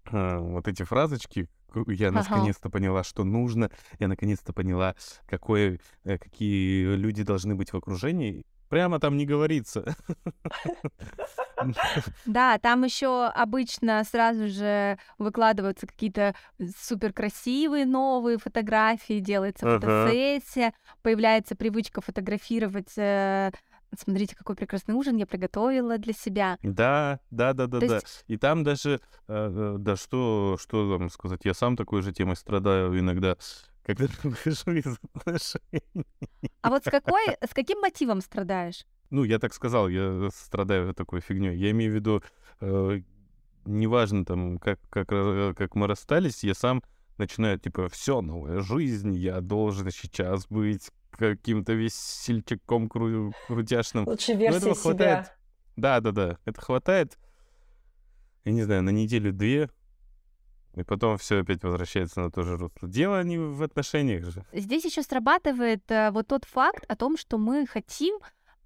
А, вот эти фразочки, я ага. наконец-то поняла, что нужно, я наконец-то поняла, какое, э, какие люди должны быть в окружении. Прямо там не говорится. [LAUGHS] Да, там еще обычно сразу же выкладываются какие-то супер красивые новые фотографии, делается фотосессия, появляется привычка фотографировать э, смотрите, какой прекрасный ужин я приготовила для себя. Да, да, да, да, То да. Есть... И там даже, э, да, что, что вам сказать, я сам такой же темой страдаю иногда когда выхожу из отношений. А вот с, какой, с каким мотивом страдаешь? Ну, я так сказал, я страдаю такой фигней. Я имею в виду, э, неважно там, как, как, как мы расстались, я сам начинаю, типа, все, новая жизнь, я должен сейчас быть каким-то весельчаком кру- крутяшным. Лучше версии себя. Хватает. Да, да, да. Это хватает, я не знаю, на неделю-две, и потом все опять возвращается на то же русло. Дело не в отношениях же. Здесь еще срабатывает э, вот тот факт о том, что мы хотим,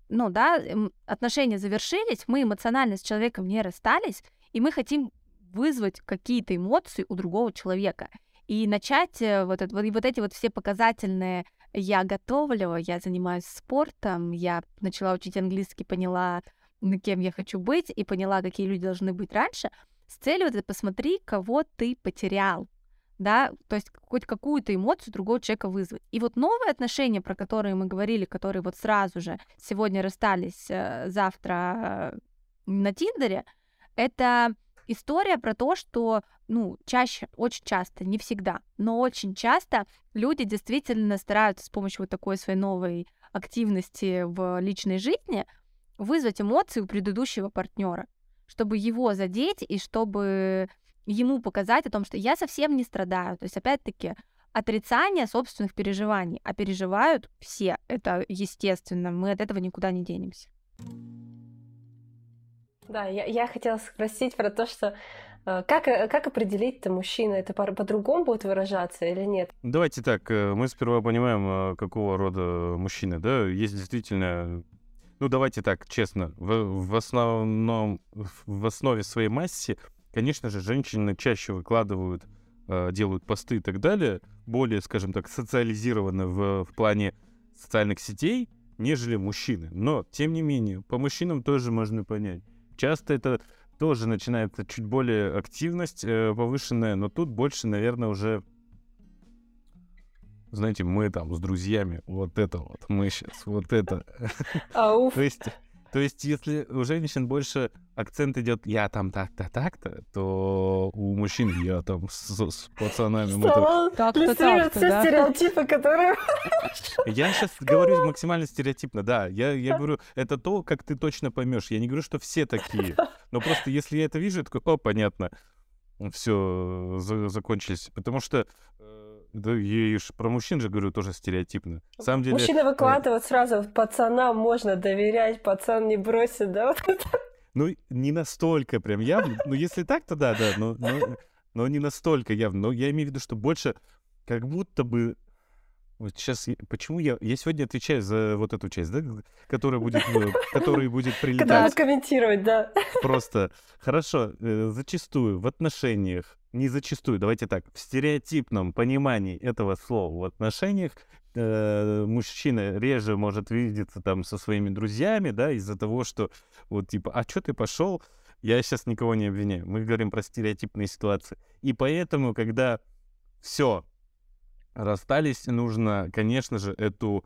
ну да, отношения завершились, мы эмоционально с человеком не расстались, и мы хотим вызвать какие-то эмоции у другого человека. И начать э, вот, это, вот, вот эти вот все показательные «я готовлю», «я занимаюсь спортом», «я начала учить английский, поняла, кем я хочу быть, и поняла, какие люди должны быть раньше», с целью это посмотри, кого ты потерял, да, то есть хоть какую-то эмоцию другого человека вызвать. И вот новые отношения, про которые мы говорили, которые вот сразу же сегодня расстались, э, завтра э, на Тиндере, это история про то, что, ну, чаще, очень часто, не всегда, но очень часто люди действительно стараются с помощью вот такой своей новой активности в личной жизни вызвать эмоции у предыдущего партнера чтобы его задеть и чтобы ему показать о том, что я совсем не страдаю. То есть, опять-таки, отрицание собственных переживаний, а переживают все. Это естественно, мы от этого никуда не денемся. Да, я, я хотела спросить про то, что э, как, э, как определить-то мужчина? Это по- по-другому будет выражаться или нет? Давайте так, э, мы сперва понимаем, какого рода мужчины, да? Есть действительно ну, давайте так, честно, в, в основном, в основе своей массе, конечно же, женщины чаще выкладывают, делают посты и так далее, более, скажем так, социализированы в, в плане социальных сетей, нежели мужчины. Но, тем не менее, по мужчинам тоже можно понять. Часто это тоже начинается чуть более активность э, повышенная, но тут больше, наверное, уже знаете, мы там с друзьями, вот это вот, мы сейчас, вот это. [LAUGHS] То есть то есть, если у женщин больше акцент идет «я там так-то, так-то», то у мужчин «я там с, с пацанами». Мы там... Так-то, так-то, все да? стереотипы, которые... [LAUGHS] Я сейчас говорю максимально стереотипно, да. Я, я говорю, это то, как ты точно поймешь. Я не говорю, что все такие. Но просто если я это вижу, я такой, о, понятно. Все, за, закончились. Потому что э, да, я про мужчин же говорю тоже стереотипно. На самом деле... Мужчины э, выкладывают сразу, пацанам можно доверять, пацан не бросит, да? Ну, не настолько прям явно. Ну, если так, то да, да, но, но, но не настолько явно. Но я имею в виду, что больше как будто бы вот сейчас, почему я, я сегодня отвечаю за вот эту часть, да, которая будет, э, [LAUGHS] которая будет прилетать. Когда комментировать, да. Просто, хорошо, э, зачастую в отношениях, не зачастую, давайте так, в стереотипном понимании этого слова в отношениях э, мужчина реже может видеться там со своими друзьями, да, из-за того, что вот типа, а что ты пошел? Я сейчас никого не обвиняю. Мы говорим про стереотипные ситуации. И поэтому, когда все, расстались, нужно, конечно же, эту,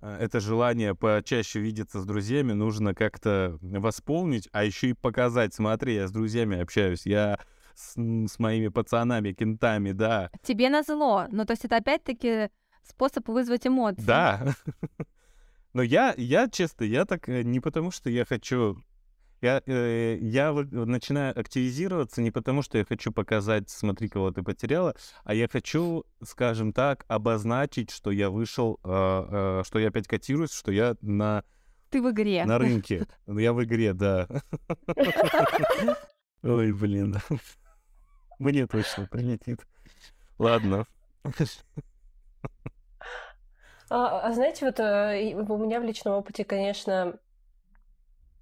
э, это желание почаще видеться с друзьями нужно как-то восполнить, а еще и показать, смотри, я с друзьями общаюсь, я с, с моими пацанами, кентами, да. Тебе на зло, ну то есть это опять-таки способ вызвать эмоции. Да. [LAUGHS] Но я, я, честно, я так э, не потому, что я хочу я, э, я начинаю активизироваться не потому, что я хочу показать, смотри, кого ты потеряла, а я хочу, скажем так, обозначить, что я вышел, э, э, что я опять котируюсь, что я на... Ты в игре. На [LAUGHS] рынке. Я в игре, да. [LAUGHS] Ой, блин. Мне точно прилетит. Ладно. А, а знаете, вот э, у меня в личном опыте, конечно,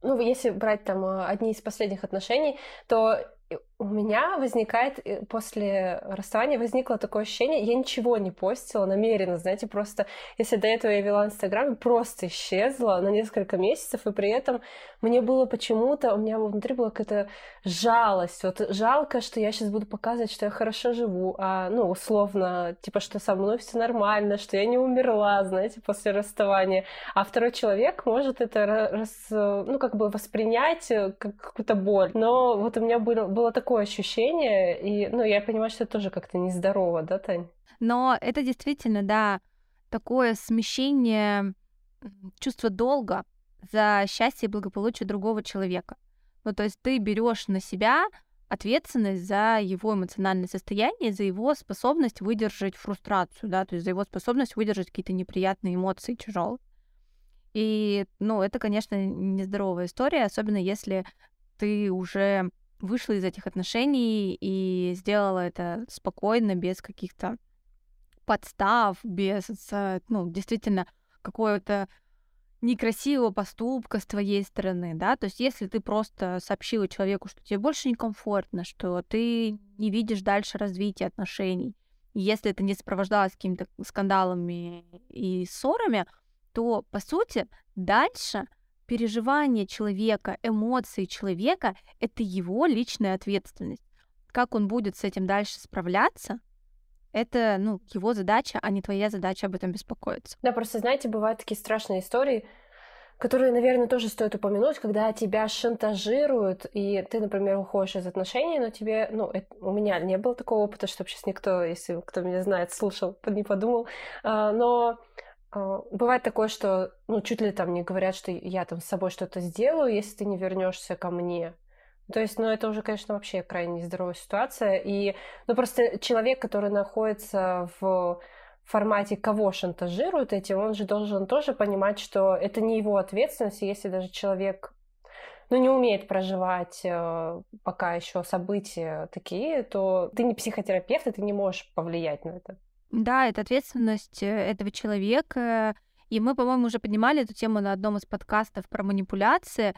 ну, если брать там э, одни из последних отношений, то у меня возникает э, после расставания возникло такое ощущение, я ничего не постила намеренно, знаете, просто если до этого я вела Инстаграм, просто исчезла на несколько месяцев, и при этом мне было почему-то, у меня внутри была какая-то жалость, вот жалко, что я сейчас буду показывать, что я хорошо живу, а, ну, условно, типа, что со мной все нормально, что я не умерла, знаете, после расставания, а второй человек может это, рас, ну, как бы воспринять э, как какую-то боль, но вот у меня было было такое ощущение, и, ну, я понимаю, что это тоже как-то нездорово, да, Тань? Но это действительно, да, такое смещение чувства долга за счастье и благополучие другого человека. Ну, то есть ты берешь на себя ответственность за его эмоциональное состояние, за его способность выдержать фрустрацию, да, то есть за его способность выдержать какие-то неприятные эмоции тяжелые. И, ну, это, конечно, нездоровая история, особенно если ты уже вышла из этих отношений и сделала это спокойно, без каких-то подстав, без, ну, действительно, какого-то некрасивого поступка с твоей стороны, да, то есть если ты просто сообщила человеку, что тебе больше некомфортно, что ты не видишь дальше развития отношений, если это не сопровождалось какими-то скандалами и ссорами, то, по сути, дальше переживания человека, эмоции человека — это его личная ответственность. Как он будет с этим дальше справляться, это, ну, его задача, а не твоя задача об этом беспокоиться. Да, просто, знаете, бывают такие страшные истории, которые, наверное, тоже стоит упомянуть, когда тебя шантажируют, и ты, например, уходишь из отношений, но тебе, ну, это, у меня не было такого опыта, чтобы сейчас никто, если кто меня знает, слушал, не подумал, а, но бывает такое, что, ну, чуть ли там не говорят, что я там с собой что-то сделаю, если ты не вернешься ко мне. То есть, ну, это уже, конечно, вообще крайне нездоровая ситуация. И, ну, просто человек, который находится в формате кого шантажируют этим, он же должен тоже понимать, что это не его ответственность, если даже человек ну, не умеет проживать э, пока еще события такие, то ты не психотерапевт, и ты не можешь повлиять на это. Да, это ответственность э, этого человека. И мы, по-моему, уже поднимали эту тему на одном из подкастов про манипуляции.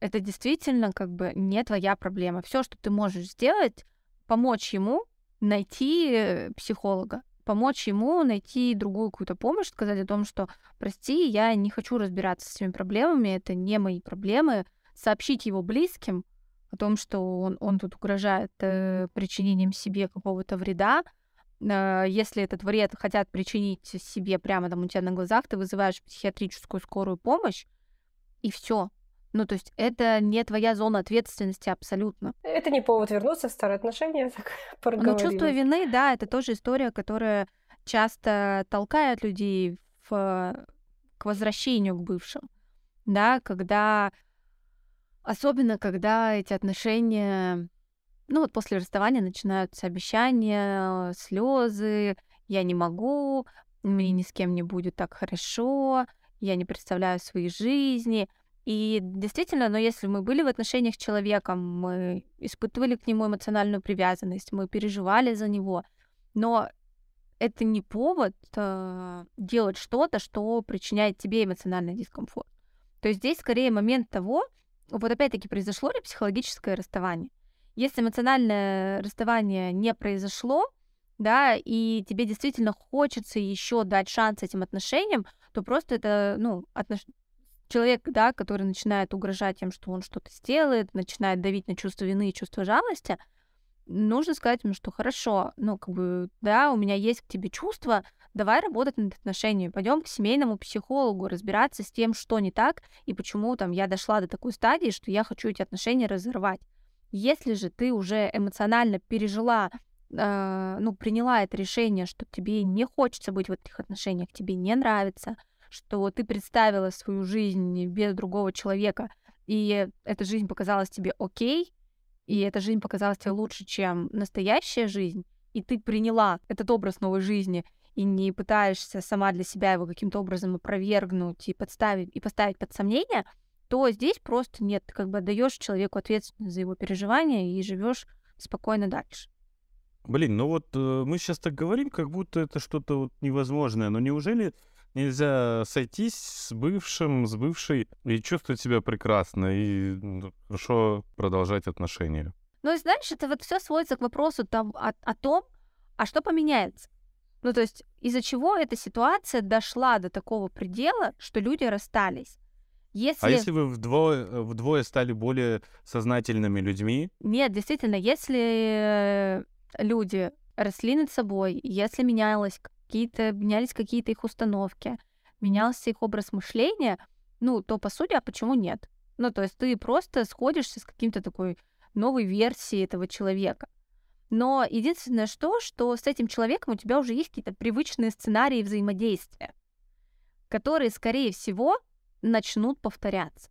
Это действительно как бы не твоя проблема. Все, что ты можешь сделать, помочь ему найти э, психолога, помочь ему найти другую какую-то помощь, сказать о том, что, прости, я не хочу разбираться с этими проблемами, это не мои проблемы, сообщить его близким о том, что он, он тут угрожает э, причинением себе какого-то вреда. Э, если этот вред хотят причинить себе прямо там у тебя на глазах, ты вызываешь психиатрическую скорую помощь, и все. Ну, то есть это не твоя зона ответственности абсолютно. Это не повод вернуться в старые отношения, [LAUGHS] так Но чувство вины, да, это тоже история, которая часто толкает людей в, к возвращению к бывшим. Да, когда особенно когда эти отношения, ну вот после расставания начинаются обещания, слезы, я не могу, мне ни с кем не будет так хорошо, я не представляю своей жизни. И действительно, но если мы были в отношениях с человеком, мы испытывали к нему эмоциональную привязанность, мы переживали за него, но это не повод э, делать что-то, что причиняет тебе эмоциональный дискомфорт. То есть здесь скорее момент того, вот опять-таки произошло ли психологическое расставание. Если эмоциональное расставание не произошло, да, и тебе действительно хочется еще дать шанс этим отношениям, то просто это, ну, отнош человек, да, который начинает угрожать тем, что он что-то сделает, начинает давить на чувство вины и чувство жалости, нужно сказать ему, что хорошо, ну, как бы, да, у меня есть к тебе чувства, давай работать над отношениями, пойдем к семейному психологу, разбираться с тем, что не так, и почему там я дошла до такой стадии, что я хочу эти отношения разорвать. Если же ты уже эмоционально пережила, э, ну, приняла это решение, что тебе не хочется быть в этих отношениях, тебе не нравится, что ты представила свою жизнь без другого человека, и эта жизнь показалась тебе окей, и эта жизнь показалась тебе лучше, чем настоящая жизнь, и ты приняла этот образ новой жизни и не пытаешься сама для себя его каким-то образом опровергнуть и подставить и поставить под сомнение, то здесь просто нет, ты как бы отдаешь человеку ответственность за его переживания и живешь спокойно дальше. Блин, ну вот э, мы сейчас так говорим, как будто это что-то вот невозможное, но неужели нельзя сойтись с бывшим, с бывшей и чувствовать себя прекрасно и хорошо продолжать отношения. Ну, знаешь, это вот все сводится к вопросу там, о, о том, а что поменяется. Ну, то есть из-за чего эта ситуация дошла до такого предела, что люди расстались. А если... А если вы вдвое, вдвое стали более сознательными людьми? Нет, действительно, если люди росли над собой, если менялось какие-то, менялись какие-то их установки, менялся их образ мышления, ну, то, по сути, а почему нет? Ну, то есть ты просто сходишься с каким-то такой новой версией этого человека. Но единственное что, что с этим человеком у тебя уже есть какие-то привычные сценарии взаимодействия, которые, скорее всего, начнут повторяться.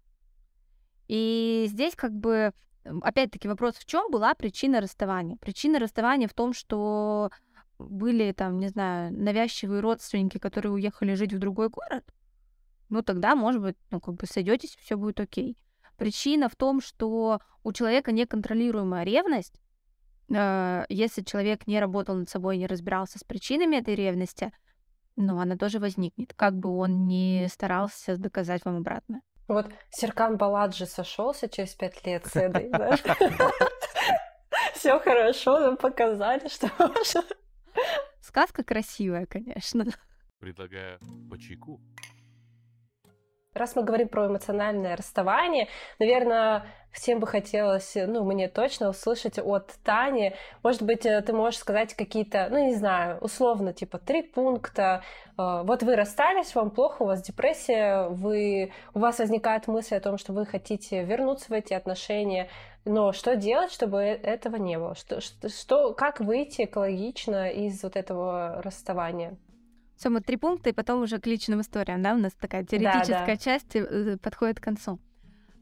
И здесь как бы, опять-таки, вопрос, в чем была причина расставания? Причина расставания в том, что были там, не знаю, навязчивые родственники, которые уехали жить в другой город, ну тогда, может быть, ну как бы сойдетесь, все будет окей. Причина в том, что у человека неконтролируемая ревность. Э, если человек не работал над собой, не разбирался с причинами этой ревности, ну, она тоже возникнет, как бы он ни старался доказать вам обратно. Вот Серкан Баладжи сошелся через пять лет с Эдой, да? Все хорошо, нам показали, что Сказка красивая, конечно. Предлагаю по чайку. Раз мы говорим про эмоциональное расставание, наверное, всем бы хотелось, ну, мне точно услышать от Тани. Может быть, э, ты можешь сказать какие-то, ну, не знаю, условно, типа три пункта. Э, вот вы расстались, вам плохо, у вас депрессия, вы, у вас возникает мысль о том, что вы хотите вернуться в эти отношения. Но что делать, чтобы э, этого не было? Что, что, как выйти экологично из вот этого расставания? Все, мы три пункта, и потом уже к личным историям, да, у нас такая теоретическая да, да. часть э, подходит к концу.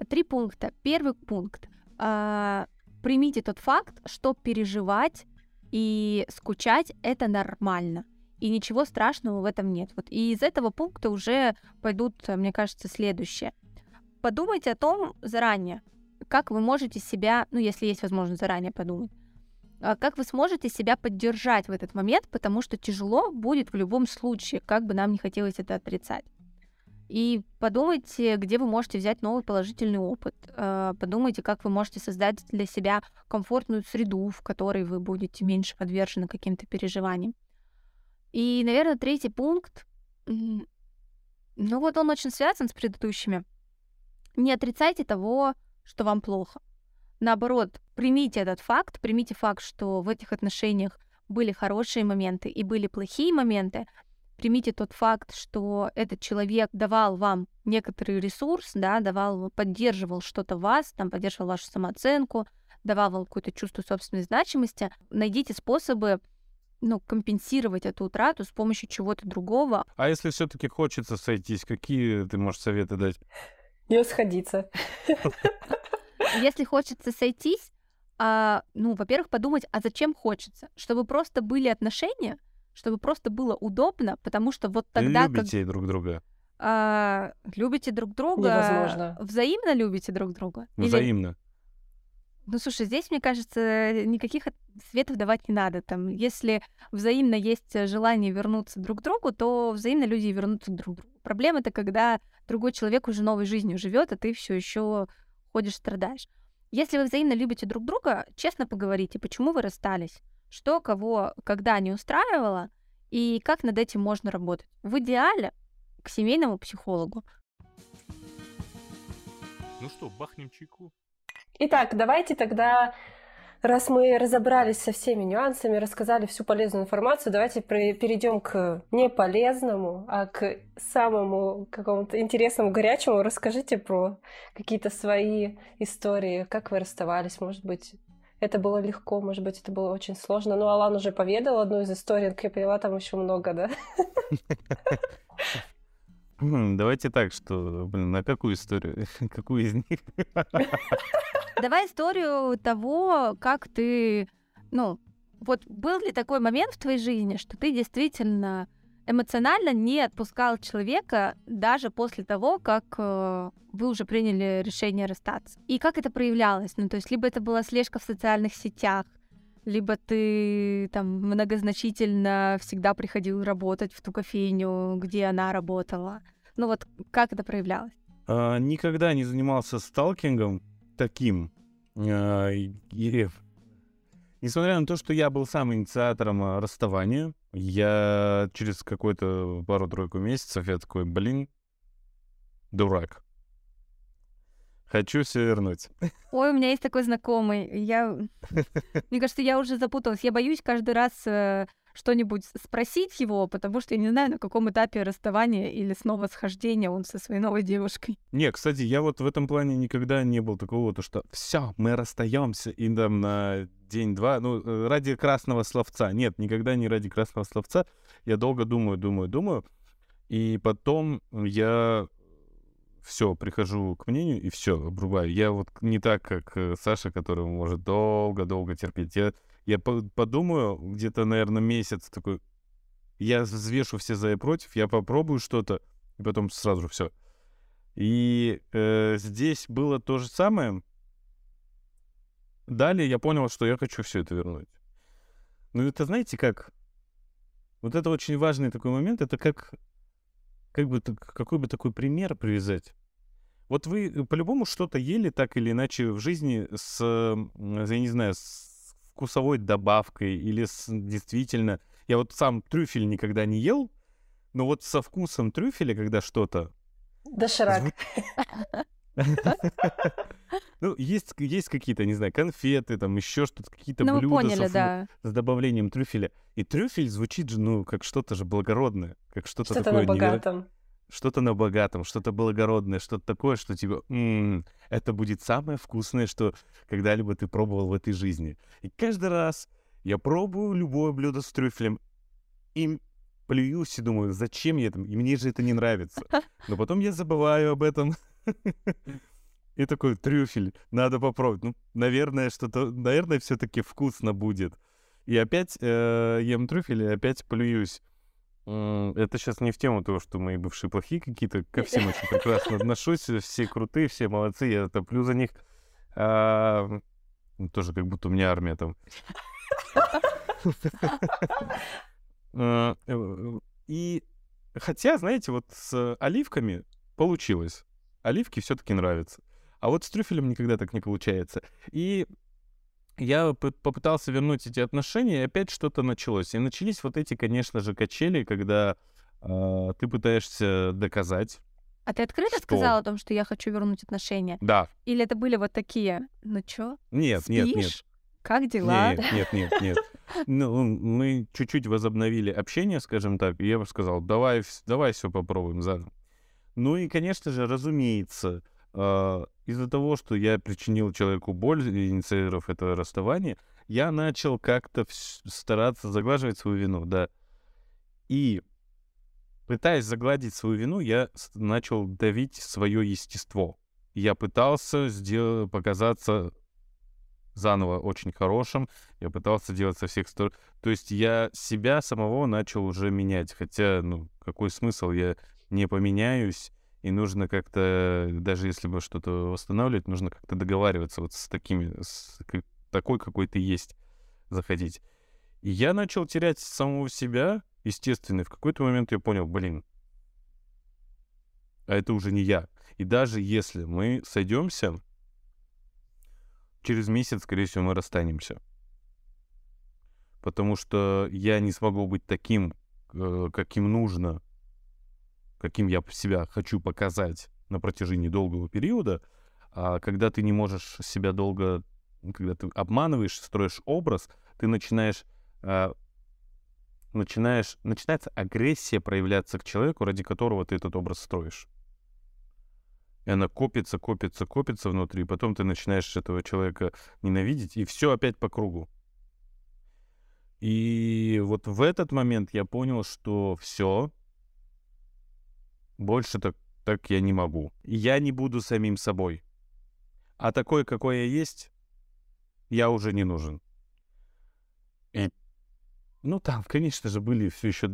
Три пункта. Первый пункт. а, примите тот факт, что переживать и скучать это нормально. И ничего страшного в этом нет. Вот и из этого пункта уже пойдут, мне кажется, следующее. Подумайте о том заранее, как вы можете себя, ну, если есть возможность заранее подумать, как вы сможете себя поддержать в этот момент, потому что тяжело будет в любом случае, как бы нам не хотелось это отрицать. И подумайте, где вы можете взять новый положительный опыт. А, подумайте, как вы можете создать для себя комфортную среду, в которой вы будете меньше подвержены каким-то переживаниям. И, наверное, третий пункт, ну вот он очень связан с предыдущими. Не отрицайте того, что вам плохо. Наоборот, примите этот факт, примите факт, что в этих отношениях были хорошие моменты и были плохие моменты, примите тот факт, что этот человек давал вам некоторый ресурс, да, давал, поддерживал что-то вас, там, поддерживал вашу самооценку, давал вам какое-то чувство собственной значимости. Найдите способы ну, компенсировать эту утрату с помощью чего-то другого. А если все-таки хочется сойтись, какие ты можешь советы дать? Не сходиться. [LAUGHS] Если хочется сойтись, а, ну, во-первых, подумать, а зачем хочется? Чтобы просто были отношения, чтобы просто было удобно, потому что вот тогда... Любите как... друг друга. А, любите друг друга. Невозможно. Взаимно любите друг друга. Взаимно. Или... Ну, слушай, здесь, мне кажется, никаких светов давать не надо. Там, если взаимно есть желание вернуться друг к другу, то взаимно люди вернутся друг к другу. Проблема это когда другой человек уже новой жизнью живет, а ты все еще ходишь, страдаешь. Если вы взаимно любите друг друга, честно поговорите, почему вы расстались, что кого когда не устраивало, и как над этим можно работать. В идеале к семейному психологу. Ну что, бахнем чайку? Итак, давайте тогда, раз мы разобрались со всеми нюансами, рассказали всю полезную информацию, давайте перейдем к не полезному, а к самому какому-то интересному, горячему. Расскажите про какие-то свои истории, как вы расставались, может быть, это было легко, может быть, это было очень сложно. Ну, Алан уже поведал одну из историй, как я поняла, там еще много, да? [LAUGHS] Давайте так, что, блин, на какую историю? [LAUGHS] Какую из них? Давай историю того, как ты, ну, вот был ли такой момент в твоей жизни, что ты действительно эмоционально не отпускал человека даже после того, как э, вы уже приняли решение расстаться. И как это проявлялось? Ну, то есть, либо это была слежка в социальных сетях, либо ты там многозначительно всегда приходил работать в ту кофейню, где она работала. Ну вот как это проявлялось? А, никогда не занимался сталкингом таким. А, несмотря на то, что я был сам инициатором а, расставания, я через какой-то пару-тройку месяцев я такой, блин, дурак. Хочу все вернуть. Ой, у меня есть такой знакомый. Я... Мне кажется, я уже запуталась. Я боюсь каждый раз э, что-нибудь спросить его, потому что я не знаю, на каком этапе расставания или снова схождения он со своей новой девушкой. Не, кстати, я вот в этом плане никогда не был такого, то что все, мы расстаемся и там на день-два, ну, э, ради красного словца. Нет, никогда не ради красного словца. Я долго думаю, думаю, думаю. И потом я все, прихожу к мнению и все, обрубаю. Я вот не так, как э, Саша, который может долго-долго терпеть. Я я подумаю где-то, наверное, месяц такой, я взвешу все за и против, я попробую что-то, и потом сразу все. И э, здесь было то же самое. Далее я понял, что я хочу все это вернуть. Ну, это знаете как? Вот это очень важный такой момент. Это как, как бы, какой бы такой пример привязать. Вот вы э, по-любому что-то ели так или иначе в жизни с, я не знаю, с вкусовой добавкой или с, действительно... Я вот сам трюфель никогда не ел, но вот со вкусом трюфеля, когда что-то... Доширак. [LAUGHS] [LAUGHS] Ну, есть, есть какие-то, не знаю, конфеты, там еще что-то, какие-то ну, блюда поняли, с, да. с добавлением трюфеля. И трюфель звучит же, ну, как что-то же благородное, как что-то, что-то такое... на богатом. Неверо что-то на богатом, что-то благородное, что-то такое, что типа, м-м, это будет самое вкусное, что когда-либо ты пробовал в этой жизни. И каждый раз я пробую любое блюдо с трюфелем и плююсь и думаю, зачем я это, и мне же это не нравится. Но потом я забываю об этом. [LAUGHS] И такой трюфель, надо попробовать. Ну, наверное, что-то, наверное, все-таки вкусно будет. И опять э, ем трюфель и опять плююсь. Это сейчас не в тему того, что мои бывшие плохие какие-то. Ко всем очень прекрасно отношусь. Все крутые, все молодцы, я топлю за них. А, ну, тоже как будто у меня армия там. [LAUGHS] А, э, и хотя, знаете, вот с оливками получилось. Оливки все-таки нравятся. А вот с трюфелем никогда так не получается. И я попытался вернуть эти отношения, и опять что-то началось. И начались вот эти, конечно же, качели, когда э, ты пытаешься доказать. А ты открыто что... сказал о том, что я хочу вернуть отношения? Да. Или это были вот такие, ну чё? Нет, спишь? нет, нет. Как дела? Нет, нет, нет, нет. Ну, мы чуть-чуть возобновили общение, скажем так, и я бы сказал, давай, давай все попробуем заново. Ну и, конечно же, разумеется, э, из-за того, что я причинил человеку боль, инициировав это расставание, я начал как-то стараться заглаживать свою вину, да. И пытаясь загладить свою вину, я начал давить свое естество. Я пытался сделать, показаться заново очень хорошим. Я пытался делать со всех сторон. То есть я себя самого начал уже менять. Хотя, ну, какой смысл? Я не поменяюсь и нужно как-то, даже если бы что-то восстанавливать, нужно как-то договариваться вот с такими, с такой, какой ты есть, заходить. И я начал терять самого себя, естественно, и в какой-то момент я понял, блин, а это уже не я. И даже если мы сойдемся, через месяц, скорее всего, мы расстанемся. Потому что я не смогу быть таким, э, каким нужно каким я себя хочу показать на протяжении долгого периода, а когда ты не можешь себя долго, когда ты обманываешь, строишь образ, ты начинаешь, а, начинаешь, начинается агрессия проявляться к человеку, ради которого ты этот образ строишь. И она копится, копится, копится внутри, и потом ты начинаешь этого человека ненавидеть, и все опять по кругу. И вот в этот момент я понял, что все, больше так, так я не могу. Я не буду самим собой. А такой, какой я есть, я уже не нужен. И, ну, там, [LAUGHS] конечно же, были все еще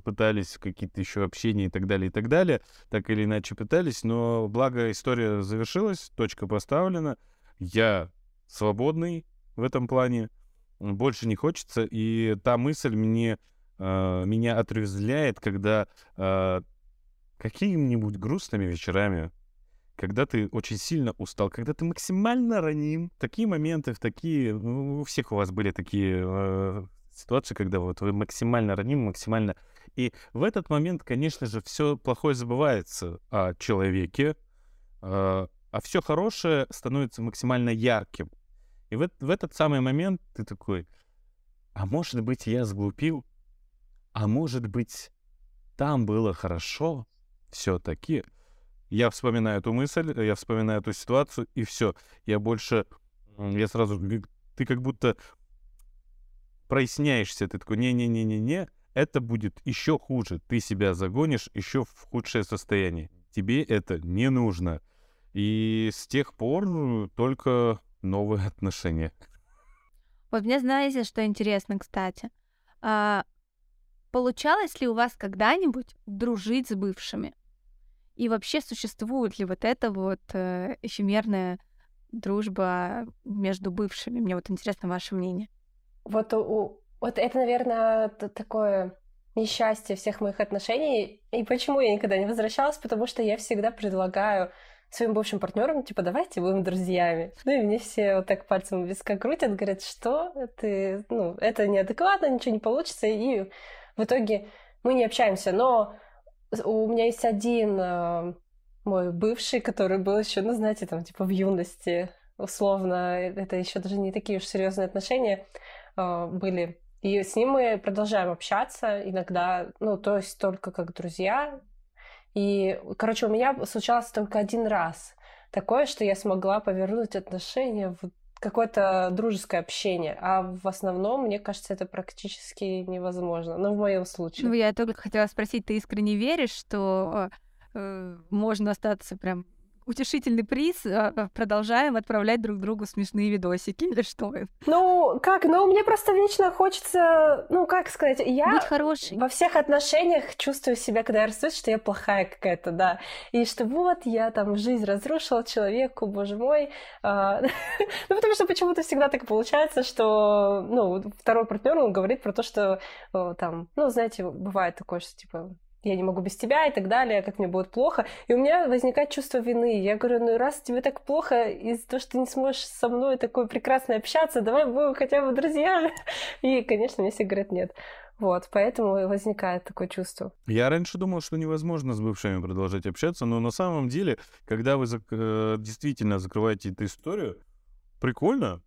пытались какие-то еще общения и так далее, и так далее. Так или иначе пытались, но благо история завершилась, точка поставлена. Я свободный в этом плане. Больше не хочется. И та мысль мне, э, меня отрезвляет, когда э, какими-нибудь грустными вечерами, когда ты очень сильно устал, когда ты максимально раним, такие моменты, в такие, ну, у всех у вас были такие э, ситуации, когда вот вы максимально раним, максимально... И в этот момент, конечно же, все плохое забывается о человеке, э, а все хорошее становится максимально ярким. И в, в этот самый момент ты такой, а может быть, я сглупил? А может быть, там было хорошо? Все-таки я вспоминаю эту мысль, я вспоминаю эту ситуацию, и все. Я больше, я сразу, ты как будто проясняешься, ты такой, не-не-не-не-не, это будет еще хуже, ты себя загонишь еще в худшее состояние. Тебе это не нужно. И с тех пор только новые [LAUGHS] отношения. Вот мне знаете, что интересно, кстати. А, получалось ли у вас когда-нибудь дружить с бывшими? И вообще существует ли вот эта вот э, эфемерная дружба между бывшими? Мне вот интересно ваше мнение. Вот, у, вот это, наверное, такое несчастье всех моих отношений. И почему я никогда не возвращалась? Потому что я всегда предлагаю своим бывшим партнерам, типа, давайте будем друзьями. Ну и мне все вот так пальцем виска крутят, говорят, что ты, ну, это неадекватно, ничего не получится, и в итоге мы не общаемся. Но у меня есть один э, мой бывший, который был еще, ну, знаете, там, типа в юности, условно, это еще даже не такие уж серьезные отношения э, были. И с ним мы продолжаем общаться иногда, ну, то есть только как друзья. И, короче, у меня случалось только один раз такое, что я смогла повернуть отношения в какое-то дружеское общение, а в основном, мне кажется, это практически невозможно. Ну, в моем случае. Ну, я только хотела спросить, ты искренне веришь, что э, можно остаться прям утешительный приз, а, продолжаем отправлять друг другу смешные видосики или что? Ну, как, ну, мне просто вечно хочется, ну, как сказать, я... Быть хорошей. Во всех отношениях чувствую себя, когда я расту, что я плохая какая-то, да. И что вот, я там жизнь разрушила человеку, боже мой. А, [LAUGHS] ну, потому что почему-то всегда так получается, что, ну, второй партнер, он говорит про то, что там, ну, знаете, бывает такое, что, типа, я не могу без тебя и так далее, как мне будет плохо. И у меня возникает чувство вины. Я говорю, ну раз тебе так плохо из-за того, что ты не сможешь со мной такой прекрасно общаться, давай будем хотя бы друзьями. И, конечно, мне все говорят нет. Вот, поэтому возникает такое чувство. Я раньше думал, что невозможно с бывшими продолжать общаться, но на самом деле, когда вы зак- э, действительно закрываете эту историю, прикольно.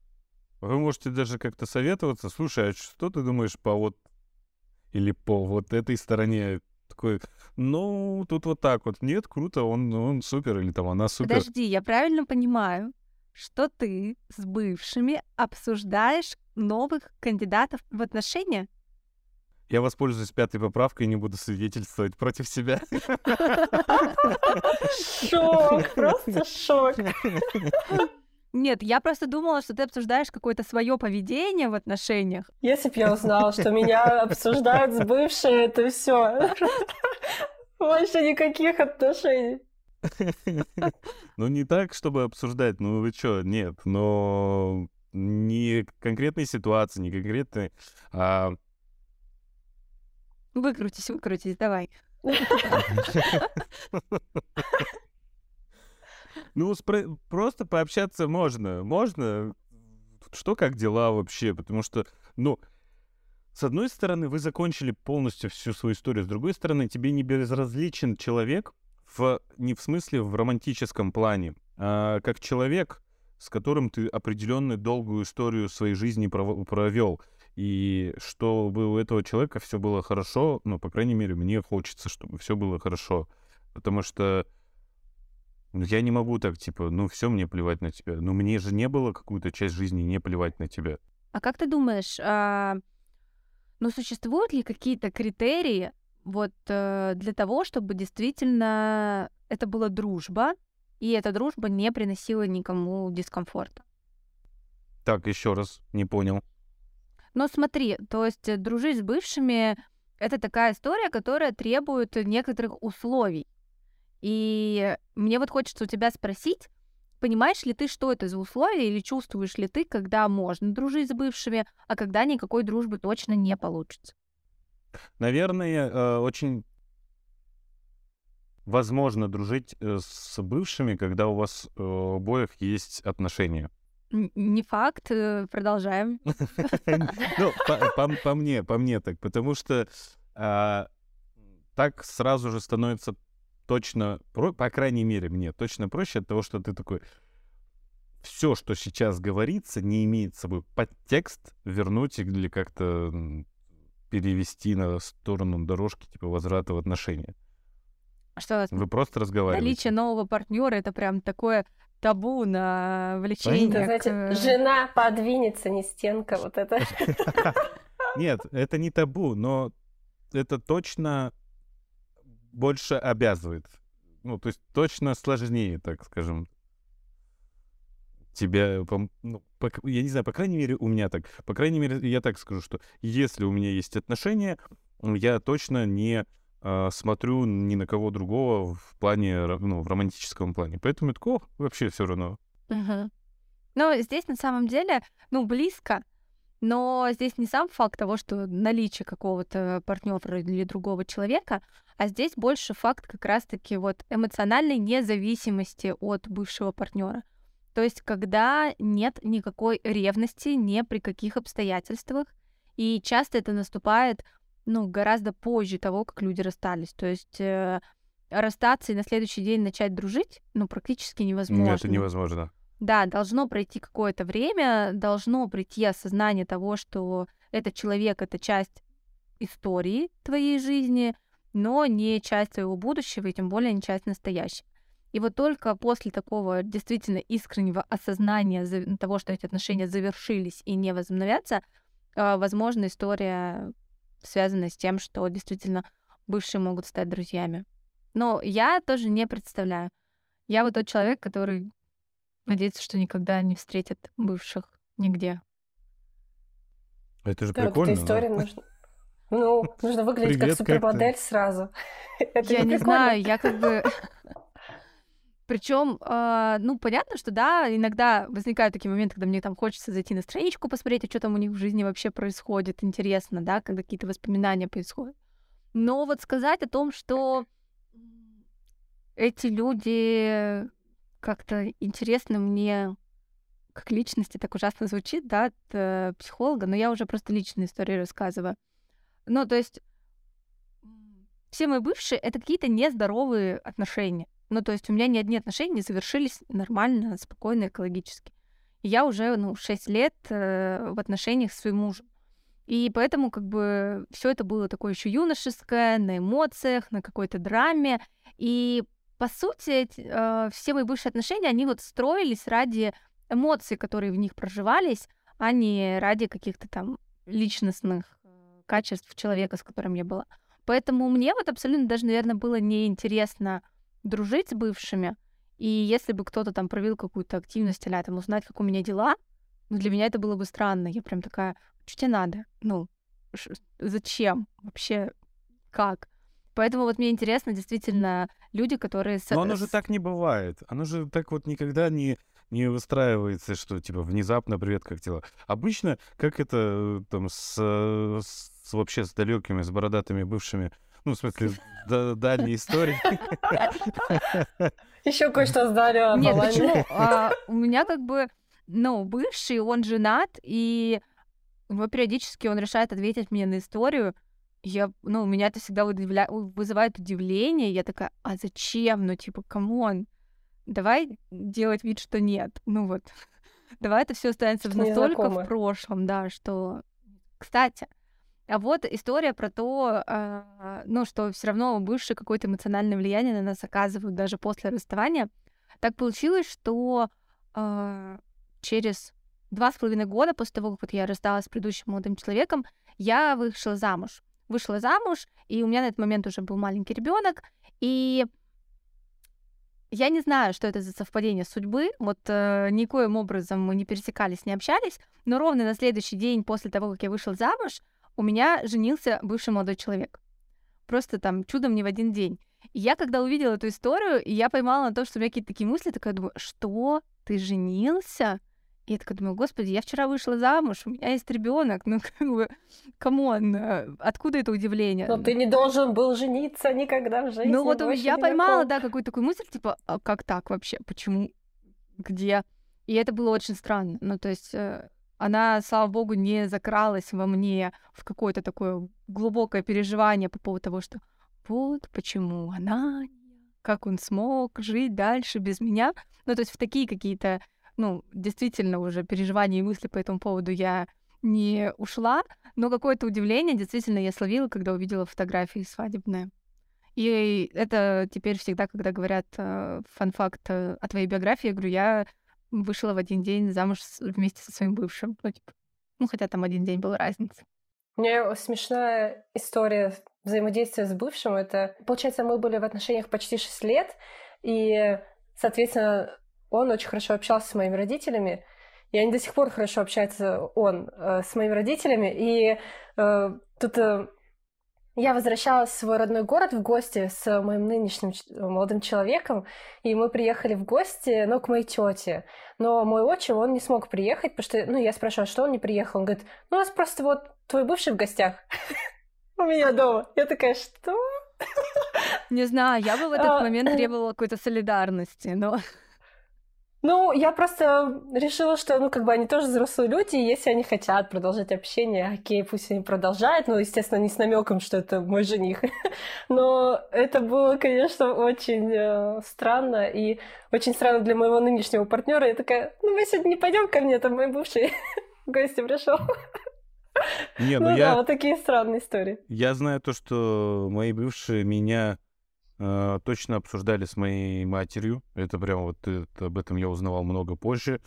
Вы можете даже как-то советоваться. Слушай, а что ты думаешь по вот или по вот этой стороне такой, ну, тут вот так вот. Нет, круто, он, он супер, или там она супер. Подожди, я правильно понимаю, что ты с бывшими обсуждаешь новых кандидатов в отношения? Я воспользуюсь пятой поправкой и не буду свидетельствовать против себя. [LAUGHS] Шок, просто шок. [LAUGHS] Нет, я просто думала, что ты обсуждаешь какое-то свое поведение в отношениях. Если бы я узнала, что меня обсуждают с бывшей, то все. Больше никаких отношений. [LAUGHS] Ну, не так, чтобы обсуждать, ну вы что, нет, но не конкретной ситуации, не конкретной... А... Выкрутись, выкрутись, давай. [LAUGHS] [LAUGHS] Ну, спро- просто пообщаться можно. Можно. Что, как дела вообще? Потому что, ну, с одной стороны, вы закончили полностью всю свою историю, с другой стороны, тебе не безразличен человек в, не в смысле в романтическом плане, а как человек, с которым ты определенную долгую историю своей жизни провел. И чтобы у этого человека все было хорошо, ну, по крайней мере, мне хочется, чтобы все было хорошо. Потому что я не могу так, типа, ну, все, мне плевать на тебя. Ну, мне же не было какую-то часть жизни не плевать на тебя. А как ты думаешь, а, ну, существуют ли какие-то критерии вот э, для того, чтобы действительно это была дружба, и эта дружба не приносила никому дискомфорта? Так, еще раз, не понял. Но смотри, то есть э, дружить с бывшими — это такая история, которая требует некоторых условий. И мне вот хочется у тебя спросить, понимаешь ли ты, что это за условия, или чувствуешь ли ты, когда можно дружить с бывшими, а когда никакой дружбы точно не получится? Наверное, э, очень возможно дружить э, с бывшими, когда у вас э, обоих есть отношения. Не факт, продолжаем. [LAUGHS] Ну, по мне, по мне так, потому что а, так сразу же становится точно, по крайней мере, мне точно проще от того, что ты такой, все, что сейчас говорится, не имеет с собой подтекст, вернуть или как-то перевести на сторону дорожки, типа возврата в отношения. А что Вы просто разговариваете. Наличие нового партнера это прям такое табу на влечение. Это, знаете, к... жена подвинется, не стенка, вот это. [LAUGHS] Нет, это не табу, но это точно больше обязывает. Ну, то есть точно сложнее, так скажем. Тебя, ну, по, я не знаю, по крайней мере, у меня так. По крайней мере, я так скажу, что если у меня есть отношения, я точно не э, смотрю ни на кого другого в плане, ну, в романтическом плане. Поэтому такого вообще все равно. Угу. Но здесь на самом деле, ну, близко, но здесь не сам факт того, что наличие какого-то партнера или другого человека, а здесь больше факт как раз-таки вот эмоциональной независимости от бывшего партнера. То есть, когда нет никакой ревности ни при каких обстоятельствах, и часто это наступает, ну, гораздо позже того, как люди расстались. То есть э, расстаться и на следующий день начать дружить, ну, практически невозможно. Нет, это невозможно. Да, должно пройти какое-то время, должно прийти осознание того, что этот человек — это часть истории твоей жизни, но не часть твоего будущего и тем более не часть настоящего. И вот только после такого действительно искреннего осознания того, что эти отношения завершились и не возобновятся, а, возможно, история связана с тем, что действительно бывшие могут стать друзьями. Но я тоже не представляю. Я вот тот человек, который надеется, что никогда не встретит бывших нигде. Это же Да, прикольно. эта да. история нужно... Ну, нужно выглядеть Привет, как как супермодель сразу. [LAUGHS] Это Я не знаю, я как бы... [LAUGHS] Причем, ну, понятно, что да, иногда возникают такие моменты, когда мне там хочется зайти на страничку, посмотреть, а что там у них в жизни вообще происходит, интересно, да, когда какие-то воспоминания происходят. Но вот сказать о том, что эти люди как-то интересны мне как личности, так ужасно звучит, да, от э, психолога, но я уже просто личные истории рассказываю. Ну, то есть все мои бывшие — это какие-то нездоровые отношения. Ну, то есть у меня ни одни отношения завершились нормально, спокойно, экологически. Я уже, ну, 6 лет э, в отношениях с своим мужем. И поэтому как бы все это было такое еще юношеское, на эмоциях, на какой-то драме. И по сути, э, все мои бывшие отношения, они вот строились ради эмоций, которые в них проживались, а не ради каких-то там личностных э, качеств человека, с которым я была. Поэтому мне вот абсолютно даже, наверное, было неинтересно дружить с бывшими. И если бы кто-то там провел какую-то активность, а там узнать, как у меня дела, ну, для меня это было бы странно. Я прям такая, что тебе надо? Ну, зачем? Вообще, как? Поэтому вот мне интересно действительно люди, которые... с- Но оно же с- так не бывает. Оно же так вот никогда не, не выстраивается, что типа внезапно привет, как дела. Обычно, как это э, там с, э, с- вообще с далекими, с бородатыми бывшими, ну, в смысле, да- дальние истории. [LAUGHS] Еще кое-что о Нет, почему? А, [LAUGHS] у меня как бы, ну, бывший, он женат, и его периодически он решает ответить мне на историю. Я, ну, меня это всегда удивля- вызывает удивление. Я такая, а зачем? Ну, типа, come on, давай делать вид, что нет. Ну вот, [LAUGHS] давай это все останется Что настолько в прошлом, да, что... Кстати, а вот история про то, а, ну, что все равно бывшие какое-то эмоциональное влияние на нас оказывают даже после расставания. Так получилось, что а, через два с половиной года после того, как вот я рассталась с предыдущим молодым человеком, я вышла замуж. Вышла замуж, и у меня на этот момент уже был маленький ребенок, и я не знаю, что это за совпадение судьбы. Вот э, никоим образом мы не пересекались, не общались, но ровно на следующий день после того, как я вышла замуж, у меня женился бывший молодой человек. Просто там чудом не в один день. И я, когда увидела эту историю, я поймала на то, что у меня какие-то такие мысли, такая думаю, что ты женился? Я такая думаю, господи, я вчера вышла замуж, у меня есть ребенок, ну как бы, come on, э, откуда это удивление? Но ты не должен был жениться никогда в жизни. Ну вот я поймала, да, какую-то такую мысль, типа, а как так вообще? Почему? Где? И это было очень странно. Ну, то есть э, она, слава богу, не закралась во мне в какое-то такое глубокое переживание по поводу того, что вот почему она, как он смог жить дальше без меня. Ну, то есть в такие какие-то, ну, действительно уже переживания и мысли по этому поводу я не ушла, но какое-то удивление действительно я словила, когда увидела фотографии свадебные. И это теперь всегда, когда говорят э, фан-факт э, о твоей биографии, я говорю, я вышла в один день замуж вместе со своим бывшим. Ну, типа, ну, хотя там один день была разница. У меня смешная история взаимодействия с бывшим. Это, получается, мы были в отношениях почти 6 лет, и, соответственно, он очень хорошо общался с моими родителями, и они до сих пор хорошо общаются, он, э, с моими родителями, и э, тут э, я возвращалась в свой родной город в гости с моим нынешним молодым человеком, и мы приехали в гости, ну, к моей тете. Но мой отчим, он не смог приехать, потому что, ну, я спрашивала, что он не приехал. Он говорит, ну, у нас просто вот твой бывший в гостях [LAUGHS] у меня дома. Я такая, что? Не знаю, я бы в этот А, момент э. требовала какой-то солидарности, но Ну, я просто решила, что, ну, как бы они тоже взрослые люди, и если они хотят продолжать общение, окей, пусть они продолжают, ну, естественно, не с намеком, что это мой жених. [LAUGHS] Но это было, конечно, очень э, странно, и очень странно для моего нынешнего партнера. Я такая, ну, мы сегодня не пойдем ко мне, там мой бывший [LAUGHS] в гости пришел. Не, Ну ну да, я, вот такие странные истории. я знаю то, что мои бывшие меня э, точно обсуждали с моей матерью. Это прям вот это- об этом я узнавал много позже.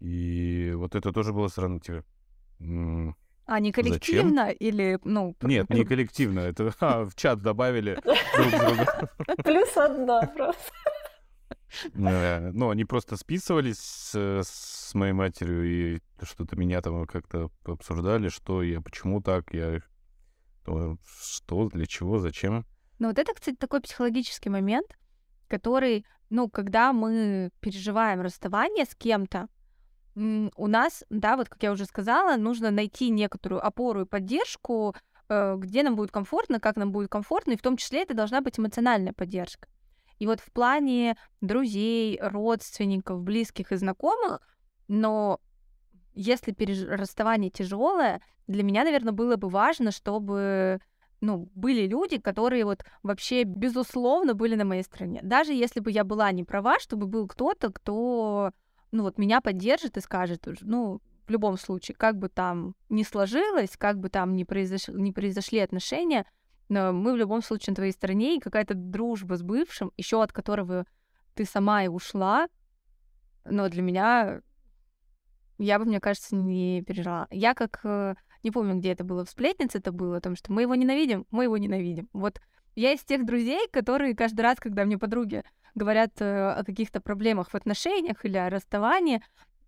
И вот это тоже было странно. М, а не Зачем? коллективно или, ну... Нет, не коллективно. Это [LAUGHS] а, в чат добавили друг друга. [LAUGHS] Плюс одна просто. Э, ну, они просто списывались с моей матерью и что-то меня там как-то обсуждали, что я, почему так, я что, для чего, зачем. Ну вот это, кстати, такой психологический момент, который, ну, когда мы переживаем расставание с кем-то, у нас, да, вот как я уже сказала, нужно найти некоторую опору и поддержку, э, где нам будет комфортно, как нам будет комфортно, и в том числе это должна быть эмоциональная поддержка. И вот в плане друзей, родственников, близких и знакомых, но если переж... расставание тяжелое, для меня, наверное, было бы важно, чтобы ну, были люди, которые вот вообще безусловно были на моей стороне. Даже если бы я была не права, чтобы был кто-то, кто, ну, вот меня поддержит и скажет, ну, в любом случае, как бы там ни сложилось, как бы там ни, произош... ни произошли отношения, но мы в любом случае на твоей стороне, и какая-то дружба с бывшим, еще от которого ты сама и ушла, но для меня я бы, мне кажется, не пережила. Я как э, не помню, где это было, в сплетнице это было, о том, что мы его ненавидим, мы его ненавидим. Вот я из тех друзей, которые каждый раз, когда мне подруги говорят э, о каких-то проблемах в отношениях или о расставании,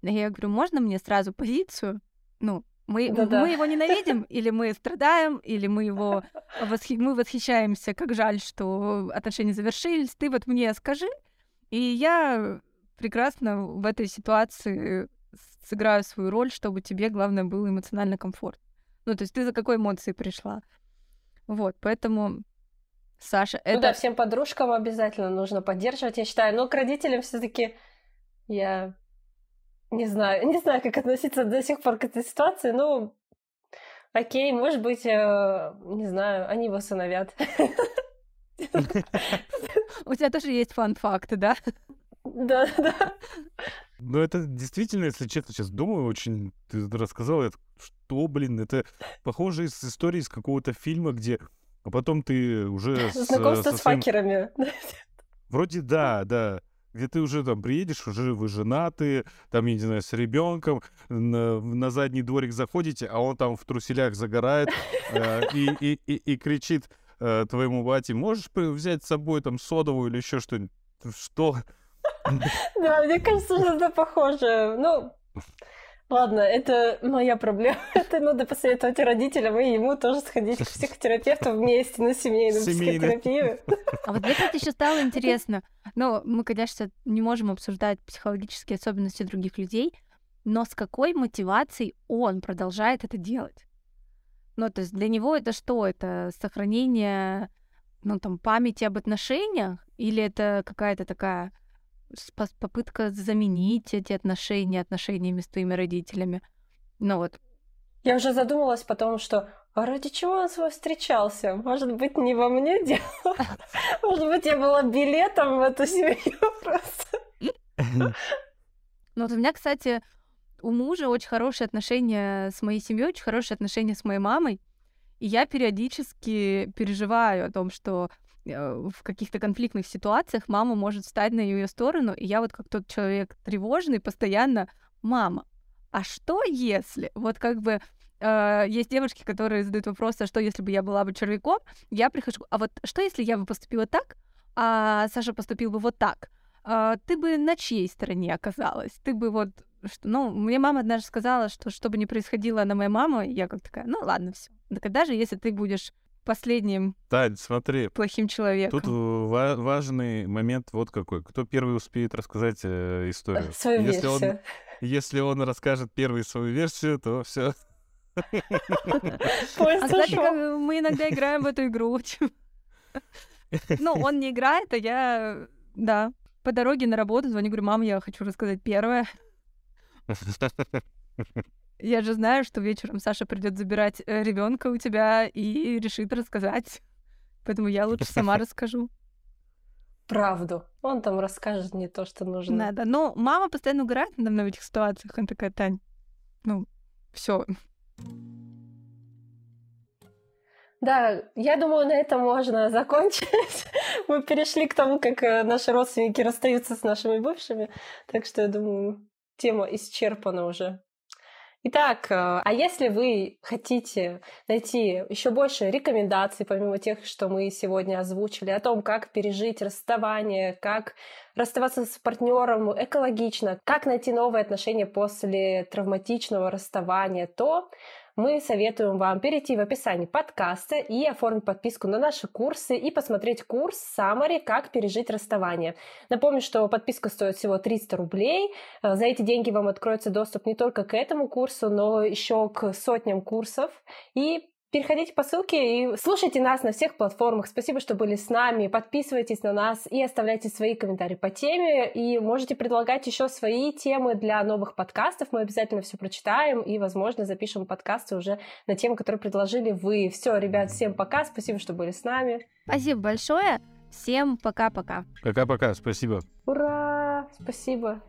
я говорю, можно мне сразу позицию? Ну, мы, мы его ненавидим, или мы страдаем, или мы его восхи... мы восхищаемся, как жаль, что отношения завершились. Ты вот мне скажи, и я прекрасно в этой ситуации сыграю свою роль, чтобы тебе, главное, был эмоционально комфорт. Ну, то есть ты за какой эмоцией пришла? Вот, поэтому Саша, это... Ну да, всем подружкам обязательно нужно поддерживать, я считаю. Но к родителям все таки я не знаю, [LAUGHS] не знаю, как относиться до сих пор к этой ситуации. Ну, окей, может быть, э, не знаю, они его усыновят. [LAUGHS] У тебя тоже есть фан-факты, да? [LAUGHS] Да, да. Ну, это действительно, если честно, сейчас думаю, очень ты рассказал, это, что, блин, это похоже из истории из какого-то фильма, где а потом ты уже... Знакомство с, с своим... факерами. [LAUGHS] Вроде да, да. Где ты уже там приедешь, уже вы женаты, там, я не знаю, с ребенком, на, на задний дворик заходите, а он там в труселях загорает э, и, и, и, и кричит э, твоему бате, можешь взять с собой там содовую или еще что-нибудь? Что? [LAUGHS] Да, мне кажется, что это похоже. Ну, Ладно, это моя проблема. [LAUGHS] Это надо посоветовать родителям и ему тоже сходить к психотерапевту вместе на семейную психотерапию. [LAUGHS] А вот это еще стало интересно. Но мы, конечно, не можем обсуждать психологические особенности других людей, но с какой мотивацией он продолжает это делать? Ну, то есть для него это что? Это сохранение, ну, там, памяти об отношениях? Или это какая-то такая попытка заменить эти отношения отношениями с твоими родителями. Ну вот. Я уже задумалась потом, что а ради чего он с вами встречался? Может быть, не во мне дело? [LAUGHS] Может быть, я была билетом в эту семью просто? [LAUGHS] Ну вот у меня, кстати, у мужа очень хорошие отношения с моей семьей, очень хорошие отношения с моей мамой. И я периодически переживаю о том, что в каких-то конфликтных ситуациях мама может встать на ее сторону, и я вот как тот человек тревожный постоянно, мама, а что если? Вот как бы э, есть девушки, которые задают вопрос, а что если бы я была бы червяком? Я прихожу, а вот что если я бы поступила так, а Саша поступил бы вот так? А, ты бы на чьей стороне оказалась? Ты бы вот что, ну, мне мама однажды сказала, что что бы ни происходило, она моя мама, я как такая, ну ладно, все. Так даже если ты будешь последним Тань, смотри. плохим человеком. Тут ва- важный момент вот какой. Кто первый успеет рассказать э, историю? Свою если версию. Он, [LAUGHS] если он расскажет первый свою версию, то все. А кстати, мы иногда играем в эту игру. Ну, он не играет, а я, да, по дороге на работу звоню, говорю, мам, я хочу рассказать первое. [LAUGHS] Я же знаю, что вечером Саша придет забирать э, ребенка у тебя и решит рассказать. Поэтому я лучше сама [LAUGHS] расскажу. Правду. Он там расскажет не то, что нужно. Надо. Но мама постоянно угорает надо мной в этих ситуациях. Она такая, Тань, ну, все. Да, я думаю, на этом можно закончить. [LAUGHS] Мы перешли к тому, как э, наши родственники расстаются с нашими бывшими. Так что я думаю, тема исчерпана уже. Итак, э, а если вы хотите найти еще больше рекомендаций, помимо тех, что мы сегодня озвучили, о том, как пережить расставание, как расставаться с партнером экологично, как найти новые отношения после травматичного расставания, то мы советуем вам перейти в описание подкаста и оформить подписку на наши курсы и посмотреть курс Summary «Как пережить расставание». Напомню, что подписка стоит всего 300 рублей. Э, за эти деньги вам откроется доступ не только к этому курсу, но еще к сотням курсов. И Переходите по ссылке и слушайте нас на всех платформах. Спасибо, что были с нами. Подписывайтесь на нас и оставляйте свои комментарии по теме. И можете предлагать еще свои темы для новых подкастов. Мы обязательно все прочитаем и, возможно, запишем подкасты уже на темы, которые предложили вы. Все, ребят, всем пока. Спасибо, что были с нами. Спасибо большое. Всем пока-пока. Пока-пока. Спасибо. Ура! Спасибо.